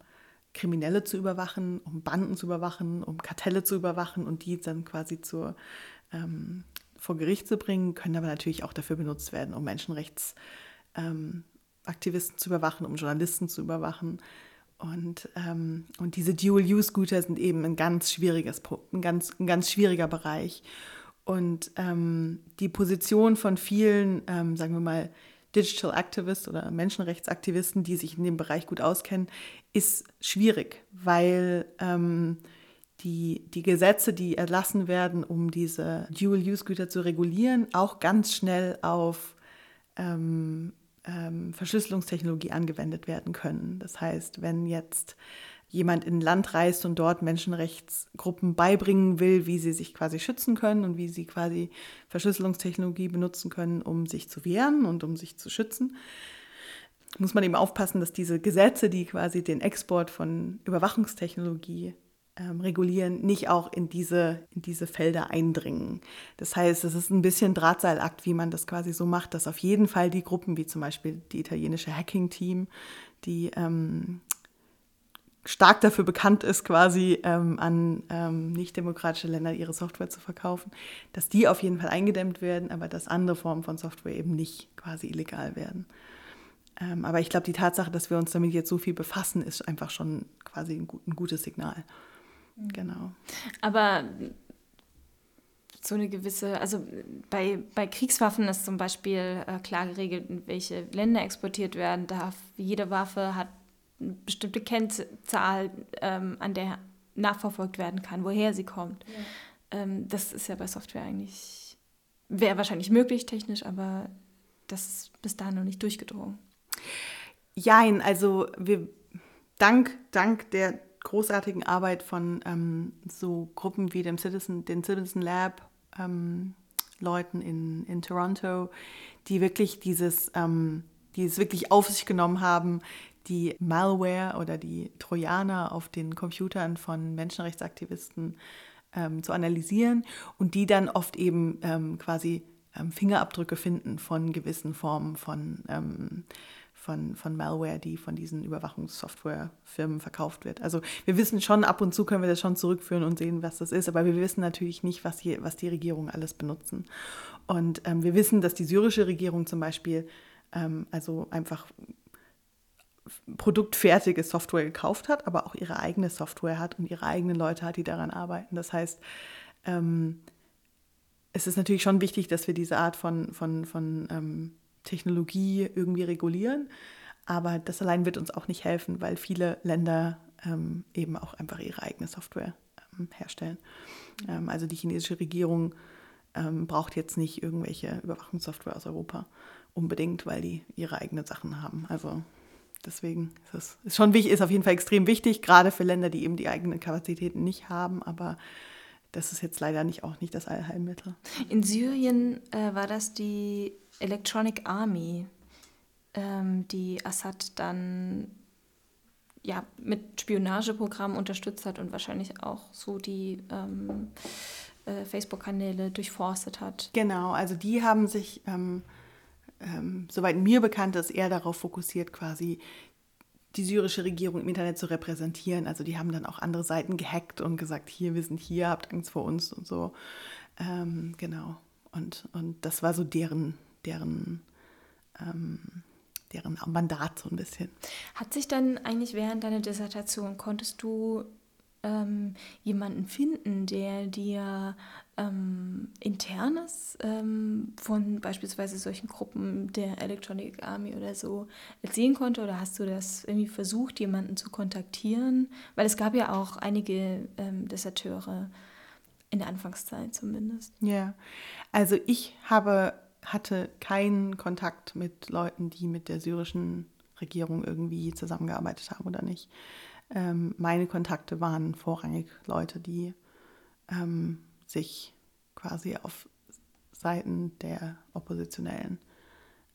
Kriminelle zu überwachen, um Banden zu überwachen, um Kartelle zu überwachen und die dann quasi zur, ähm, vor Gericht zu bringen, können aber natürlich auch dafür benutzt werden, um Menschenrechtsaktivisten ähm, zu überwachen, um Journalisten zu überwachen. Und, ähm, und diese Dual-Use-Güter sind eben ein ganz schwieriges, ein ganz, ein ganz schwieriger Bereich. Und ähm, die Position von vielen, ähm, sagen wir mal, Digital Activists oder Menschenrechtsaktivisten, die sich in dem Bereich gut auskennen, ist schwierig, weil ähm, die, die Gesetze, die erlassen werden, um diese Dual-Use-Güter zu regulieren, auch ganz schnell auf ähm, ähm, Verschlüsselungstechnologie angewendet werden können. Das heißt, wenn jetzt jemand in ein Land reist und dort Menschenrechtsgruppen beibringen will, wie sie sich quasi schützen können und wie sie quasi Verschlüsselungstechnologie benutzen können, um sich zu wehren und um sich zu schützen, muss man eben aufpassen, dass diese Gesetze, die quasi den Export von Überwachungstechnologie ähm, regulieren, nicht auch in diese, in diese Felder eindringen. Das heißt, es ist ein bisschen Drahtseilakt, wie man das quasi so macht, dass auf jeden Fall die Gruppen, wie zum Beispiel die italienische Hacking-Team, die ähm, stark dafür bekannt ist, quasi ähm, an ähm, nicht-demokratische Länder ihre Software zu verkaufen, dass die auf jeden Fall eingedämmt werden, aber dass andere Formen von Software eben nicht quasi illegal werden. Ähm, aber ich glaube, die Tatsache, dass wir uns damit jetzt so viel befassen, ist einfach schon quasi ein, gut, ein gutes Signal. Genau. Aber so eine gewisse, also bei, bei Kriegswaffen ist zum Beispiel äh, klar geregelt, in welche Länder exportiert werden darf. Jede Waffe hat eine bestimmte Kennzahl, ähm, an der nachverfolgt werden kann, woher sie kommt. Ja. Ähm, das ist ja bei Software eigentlich, wäre wahrscheinlich möglich technisch, aber das ist bis dahin noch nicht durchgedrungen. Jein, also wir, dank, dank der großartigen Arbeit von ähm, so Gruppen wie dem Citizen, den Citizen Lab ähm, Leuten in, in Toronto, die wirklich dieses, ähm, die es wirklich auf sich genommen haben, die Malware oder die Trojaner auf den Computern von Menschenrechtsaktivisten ähm, zu analysieren und die dann oft eben ähm, quasi ähm, Fingerabdrücke finden von gewissen Formen von von, von Malware, die von diesen Überwachungssoftwarefirmen verkauft wird. Also wir wissen schon, ab und zu können wir das schon zurückführen und sehen, was das ist, aber wir wissen natürlich nicht, was die, was die Regierungen alles benutzen. Und ähm, wir wissen, dass die syrische Regierung zum Beispiel ähm, also einfach produktfertige Software gekauft hat, aber auch ihre eigene Software hat und ihre eigenen Leute hat, die daran arbeiten. Das heißt, ähm, es ist natürlich schon wichtig, dass wir diese Art von, von, von ähm, Technologie irgendwie regulieren. Aber das allein wird uns auch nicht helfen, weil viele Länder ähm, eben auch einfach ihre eigene Software ähm, herstellen. Ähm, also die chinesische Regierung ähm, braucht jetzt nicht irgendwelche Überwachungssoftware aus Europa unbedingt, weil die ihre eigenen Sachen haben. Also deswegen ist es ist schon wichtig, ist auf jeden Fall extrem wichtig, gerade für Länder, die eben die eigenen Kapazitäten nicht haben. Aber das ist jetzt leider nicht auch nicht das Allheilmittel. In Syrien äh, war das die Electronic Army, ähm, die Assad dann ja, mit Spionageprogrammen unterstützt hat und wahrscheinlich auch so die ähm, äh, Facebook-Kanäle durchforstet hat. Genau, also die haben sich, ähm, ähm, soweit mir bekannt ist, eher darauf fokussiert, quasi die syrische Regierung im Internet zu repräsentieren. Also die haben dann auch andere Seiten gehackt und gesagt, hier, wir sind hier, habt Angst vor uns und so. Ähm, genau. Und, und das war so deren, deren ähm, deren Mandat so ein bisschen. Hat sich dann eigentlich während deiner Dissertation, konntest du ähm, jemanden finden, der dir ähm, internes ähm, von beispielsweise solchen Gruppen der Electronic Army oder so erzählen konnte? Oder hast du das irgendwie versucht, jemanden zu kontaktieren? Weil es gab ja auch einige ähm, Deserteure in der Anfangszeit zumindest. Ja, also ich habe hatte keinen Kontakt mit Leuten, die mit der syrischen Regierung irgendwie zusammengearbeitet haben oder nicht. Ähm, meine Kontakte waren vorrangig Leute, die ähm, sich quasi auf Seiten der Oppositionellen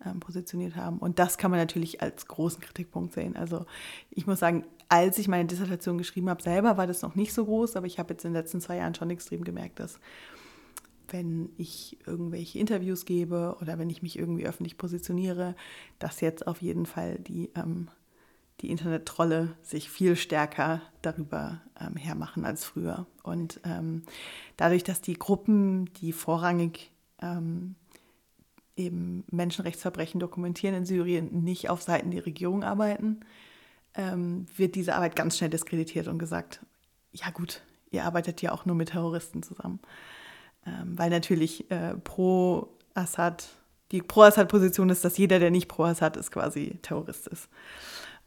ähm, positioniert haben. Und das kann man natürlich als großen Kritikpunkt sehen. Also ich muss sagen, als ich meine Dissertation geschrieben habe, selber war das noch nicht so groß, aber ich habe jetzt in den letzten zwei Jahren schon extrem gemerkt, dass wenn ich irgendwelche Interviews gebe oder wenn ich mich irgendwie öffentlich positioniere, dass jetzt auf jeden Fall die, ähm, die Internet-Trolle sich viel stärker darüber ähm, hermachen als früher. Und ähm, dadurch, dass die Gruppen, die vorrangig ähm, eben Menschenrechtsverbrechen dokumentieren in Syrien, nicht auf Seiten der Regierung arbeiten, ähm, wird diese Arbeit ganz schnell diskreditiert und gesagt, ja gut, ihr arbeitet ja auch nur mit Terroristen zusammen ähm, weil natürlich äh, pro Assad, die Pro-Assad-Position ist, dass jeder, der nicht pro Assad ist, quasi Terrorist ist.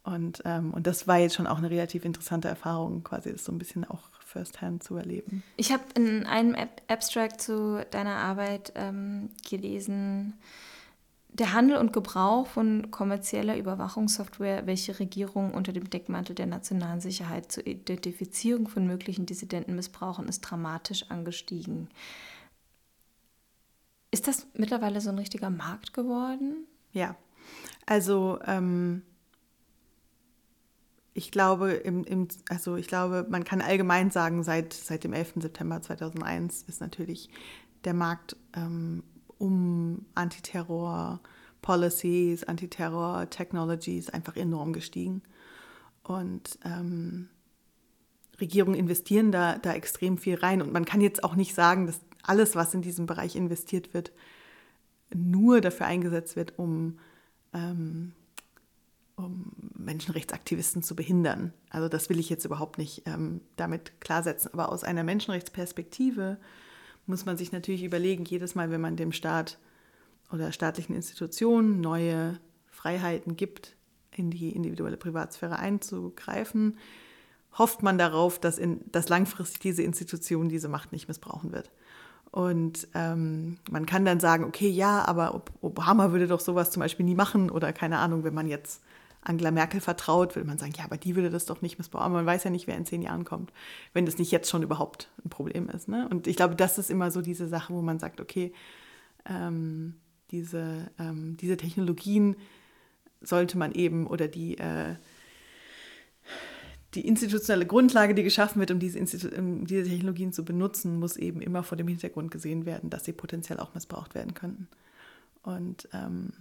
Und, ähm, und das war jetzt schon auch eine relativ interessante Erfahrung, quasi das so ein bisschen auch firsthand zu erleben. Ich habe in einem Ab Abstract zu deiner Arbeit ähm, gelesen, der Handel und Gebrauch von kommerzieller Überwachungssoftware, welche Regierungen unter dem Deckmantel der nationalen Sicherheit zur Identifizierung von möglichen Dissidenten missbrauchen, ist dramatisch angestiegen. Ist das mittlerweile so ein richtiger Markt geworden? Ja, also ähm, ich glaube, im, im, also ich glaube, man kann allgemein sagen, seit, seit dem 11. September 2001 ist natürlich der Markt ähm, um Antiterror Policies, Antiterror Technologies einfach enorm gestiegen. Und ähm, Regierungen investieren da, da extrem viel rein. Und man kann jetzt auch nicht sagen, dass alles, was in diesem Bereich investiert wird, nur dafür eingesetzt wird, um, ähm, um Menschenrechtsaktivisten zu behindern. Also das will ich jetzt überhaupt nicht ähm, damit klarsetzen. Aber aus einer Menschenrechtsperspektive muss man sich natürlich überlegen, jedes Mal, wenn man dem Staat oder staatlichen Institutionen neue Freiheiten gibt, in die individuelle Privatsphäre einzugreifen, hofft man darauf, dass, in, dass langfristig diese Institution diese Macht nicht missbrauchen wird. Und ähm, man kann dann sagen, okay, ja, aber Obama würde doch sowas zum Beispiel nie machen oder keine Ahnung, wenn man jetzt Angela Merkel vertraut, will man sagen, ja, aber die würde das doch nicht missbrauchen. Man weiß ja nicht, wer in zehn Jahren kommt, wenn das nicht jetzt schon überhaupt ein Problem ist. Ne? Und ich glaube, das ist immer so diese Sache, wo man sagt, okay, ähm, diese, ähm, diese Technologien sollte man eben oder die, äh, die institutionelle Grundlage, die geschaffen wird, um diese, um diese Technologien zu benutzen, muss eben immer vor dem Hintergrund gesehen werden, dass sie potenziell auch missbraucht werden könnten. Und ähm,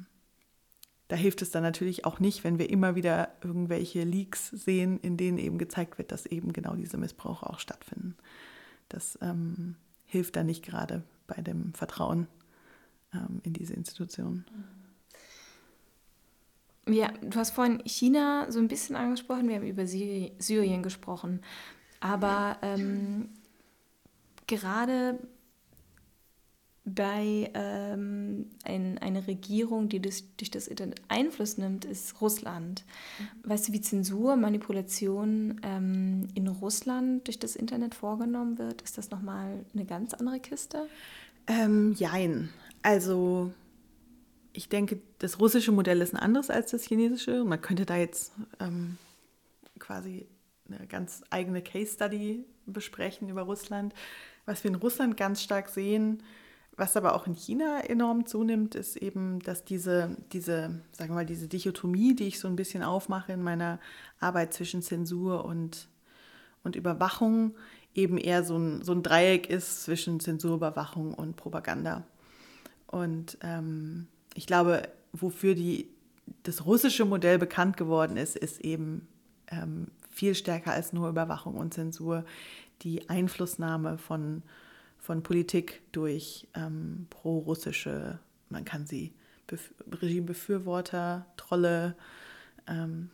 da hilft es dann natürlich auch nicht, wenn wir immer wieder irgendwelche Leaks sehen, in denen eben gezeigt wird, dass eben genau diese Missbrauche auch stattfinden. Das ähm, hilft dann nicht gerade bei dem Vertrauen ähm, in diese Institutionen. Ja, du hast vorhin China so ein bisschen angesprochen, wir haben über Syrien gesprochen, aber ähm, gerade bei ähm, ein, einer Regierung, die das, durch das Internet Einfluss nimmt, ist Russland. Mhm. Weißt du, wie Zensur, Manipulation ähm, in Russland durch das Internet vorgenommen wird? Ist das nochmal eine ganz andere Kiste? Ähm, jein. Also ich denke, das russische Modell ist ein anderes als das chinesische. Man könnte da jetzt ähm, quasi eine ganz eigene Case Study besprechen über Russland. Was wir in Russland ganz stark sehen, was aber auch in China enorm zunimmt, ist eben, dass diese, diese, sagen wir mal, diese Dichotomie, die ich so ein bisschen aufmache in meiner Arbeit zwischen Zensur und, und Überwachung, eben eher so ein, so ein Dreieck ist zwischen Zensur, Überwachung und Propaganda. Und ähm, ich glaube, wofür die, das russische Modell bekannt geworden ist, ist eben ähm, viel stärker als nur Überwachung und Zensur die Einflussnahme von von Politik durch ähm, pro-russische, man kann sie Bef Regimebefürworter, Trolle, ähm,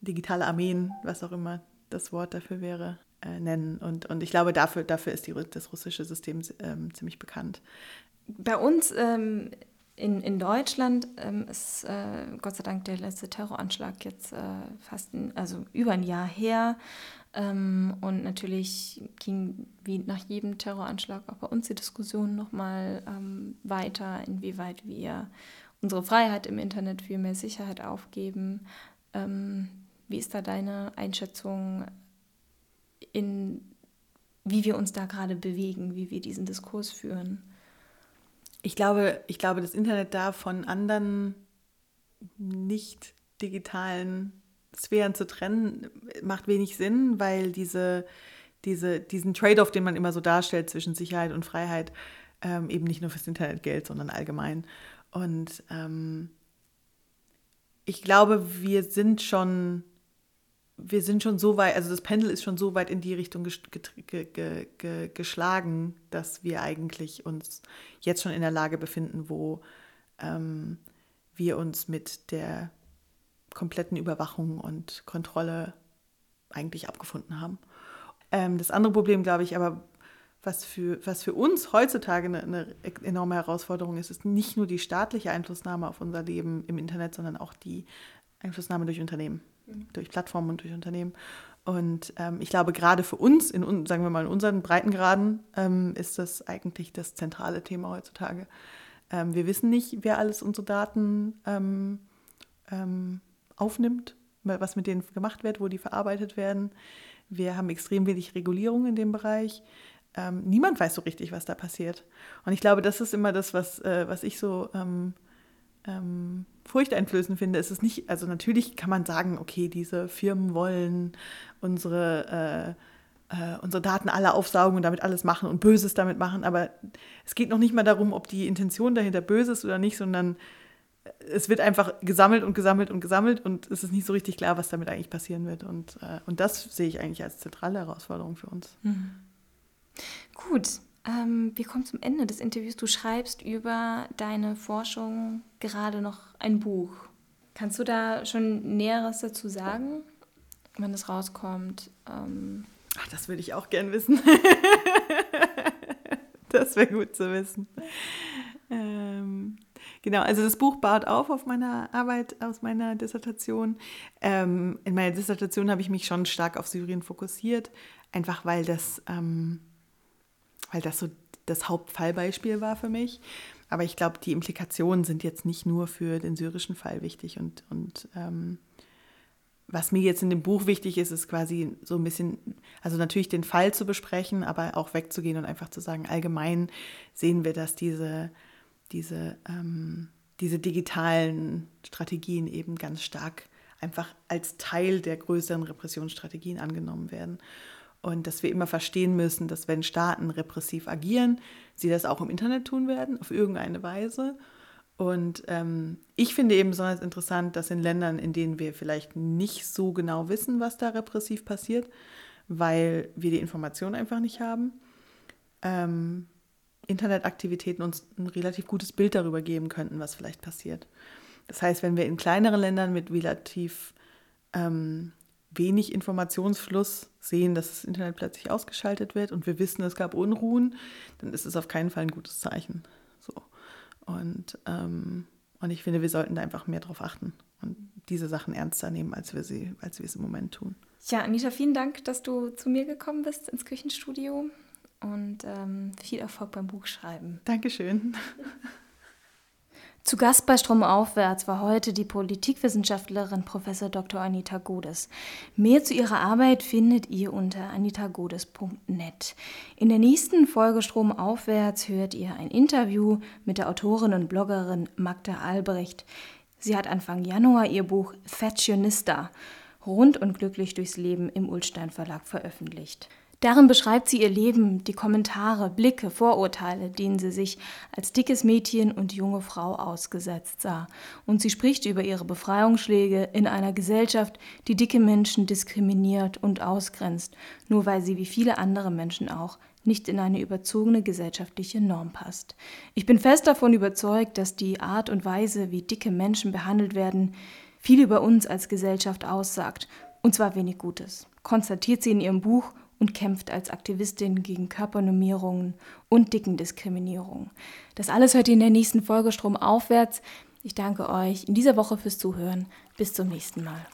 digitale Armeen, was auch immer das Wort dafür wäre, äh, nennen. Und, und ich glaube, dafür, dafür ist die, das russische System ähm, ziemlich bekannt. Bei uns ähm, in, in Deutschland ähm, ist äh, Gott sei Dank der letzte Terroranschlag jetzt äh, fast ein, also über ein Jahr her. Ähm, und natürlich ging wie nach jedem Terroranschlag auch bei uns die Diskussion nochmal ähm, weiter, inwieweit wir unsere Freiheit im Internet für mehr Sicherheit aufgeben. Ähm, wie ist da deine Einschätzung in wie wir uns da gerade bewegen, wie wir diesen Diskurs führen? Ich glaube, ich glaube, das Internet darf von anderen nicht digitalen Sphären zu trennen, macht wenig Sinn, weil diese, diese, diesen Trade-off, den man immer so darstellt zwischen Sicherheit und Freiheit, ähm, eben nicht nur fürs Internet gilt, sondern allgemein. Und ähm, ich glaube, wir sind schon, wir sind schon so weit, also das Pendel ist schon so weit in die Richtung ges ge ge ge geschlagen, dass wir eigentlich uns jetzt schon in der Lage befinden, wo ähm, wir uns mit der kompletten Überwachung und Kontrolle eigentlich abgefunden haben. Ähm, das andere Problem, glaube ich, aber was für, was für uns heutzutage eine, eine, enorme Herausforderung ist, ist nicht nur die staatliche Einflussnahme auf unser Leben im Internet, sondern auch die Einflussnahme durch Unternehmen, mhm. durch Plattformen und durch Unternehmen. Und ähm, ich glaube, gerade für uns, in, sagen wir mal, in unseren Breitengraden, ähm, ist das eigentlich das zentrale Thema heutzutage. Ähm, wir wissen nicht, wer alles unsere Daten ähm, ähm, aufnimmt, was mit denen gemacht wird, wo die verarbeitet werden. Wir haben extrem wenig Regulierung in dem Bereich. Ähm, niemand weiß so richtig, was da passiert. Und ich glaube, das ist immer das, was, äh, was ich so ähm, ähm, furchteinflößend finde. Es ist nicht, also natürlich kann man sagen, okay, diese Firmen wollen unsere, äh, äh, unsere Daten alle aufsaugen und damit alles machen und Böses damit machen, aber es geht noch nicht mal darum, ob die Intention dahinter böse ist oder nicht, sondern es wird einfach gesammelt und gesammelt und gesammelt und es ist nicht so richtig klar, was damit eigentlich passieren wird. Und, äh, und das sehe ich eigentlich als zentrale Herausforderung für uns. Mhm. Gut, ähm, wir kommen zum Ende des Interviews. Du schreibst über deine Forschung gerade noch ein Buch. Kannst du da schon Näheres dazu sagen, wenn es rauskommt? Ähm Ach, das würde ich auch gern wissen. das wäre gut zu wissen. Ähm, Genau, also das Buch baut auf auf meiner Arbeit aus meiner Dissertation. Ähm, in meiner Dissertation habe ich mich schon stark auf Syrien fokussiert, einfach weil das, ähm, weil das so das Hauptfallbeispiel war für mich. Aber ich glaube, die Implikationen sind jetzt nicht nur für den syrischen Fall wichtig. Und, und ähm, was mir jetzt in dem Buch wichtig ist, ist quasi so ein bisschen, also natürlich den Fall zu besprechen, aber auch wegzugehen und einfach zu sagen, allgemein sehen wir, dass diese diese, ähm, diese digitalen Strategien eben ganz stark einfach als Teil der größeren Repressionsstrategien angenommen werden. Und dass wir immer verstehen müssen, dass wenn Staaten repressiv agieren, sie das auch im Internet tun werden, auf irgendeine Weise. Und ähm, ich finde eben besonders interessant, dass in Ländern, in denen wir vielleicht nicht so genau wissen, was da repressiv passiert, weil wir die Information einfach nicht haben, ähm, Internetaktivitäten uns ein relativ gutes Bild darüber geben könnten, was vielleicht passiert. Das heißt, wenn wir in kleineren Ländern mit relativ ähm, wenig Informationsfluss sehen, dass das Internet plötzlich ausgeschaltet wird und wir wissen, es gab Unruhen, dann ist es auf keinen Fall ein gutes Zeichen. So. Und, ähm, und ich finde, wir sollten da einfach mehr drauf achten und diese Sachen ernster nehmen, als wir, sie, als wir es im Moment tun. Ja, Anita, vielen Dank, dass du zu mir gekommen bist ins Küchenstudio und ähm, viel Erfolg beim Buchschreiben. Dankeschön. Zu Gast bei Stromaufwärts war heute die Politikwissenschaftlerin Prof. Dr. Anita Godes. Mehr zu ihrer Arbeit findet ihr unter anitagodes.net. In der nächsten Folge Stromaufwärts hört ihr ein Interview mit der Autorin und Bloggerin Magda Albrecht. Sie hat Anfang Januar ihr Buch Fashionista rund und glücklich durchs Leben im Ulstein Verlag veröffentlicht. Darin beschreibt sie ihr Leben, die Kommentare, Blicke, Vorurteile, denen sie sich als dickes Mädchen und junge Frau ausgesetzt sah. Und sie spricht über ihre Befreiungsschläge in einer Gesellschaft, die dicke Menschen diskriminiert und ausgrenzt, nur weil sie wie viele andere Menschen auch nicht in eine überzogene gesellschaftliche Norm passt. Ich bin fest davon überzeugt, dass die Art und Weise, wie dicke Menschen behandelt werden, viel über uns als Gesellschaft aussagt, und zwar wenig Gutes, konstatiert sie in ihrem Buch und kämpft als Aktivistin gegen Körpernormierungen und Dickendiskriminierung. Das alles hört ihr in der nächsten Folge Strom aufwärts. Ich danke euch in dieser Woche fürs Zuhören. Bis zum nächsten Mal.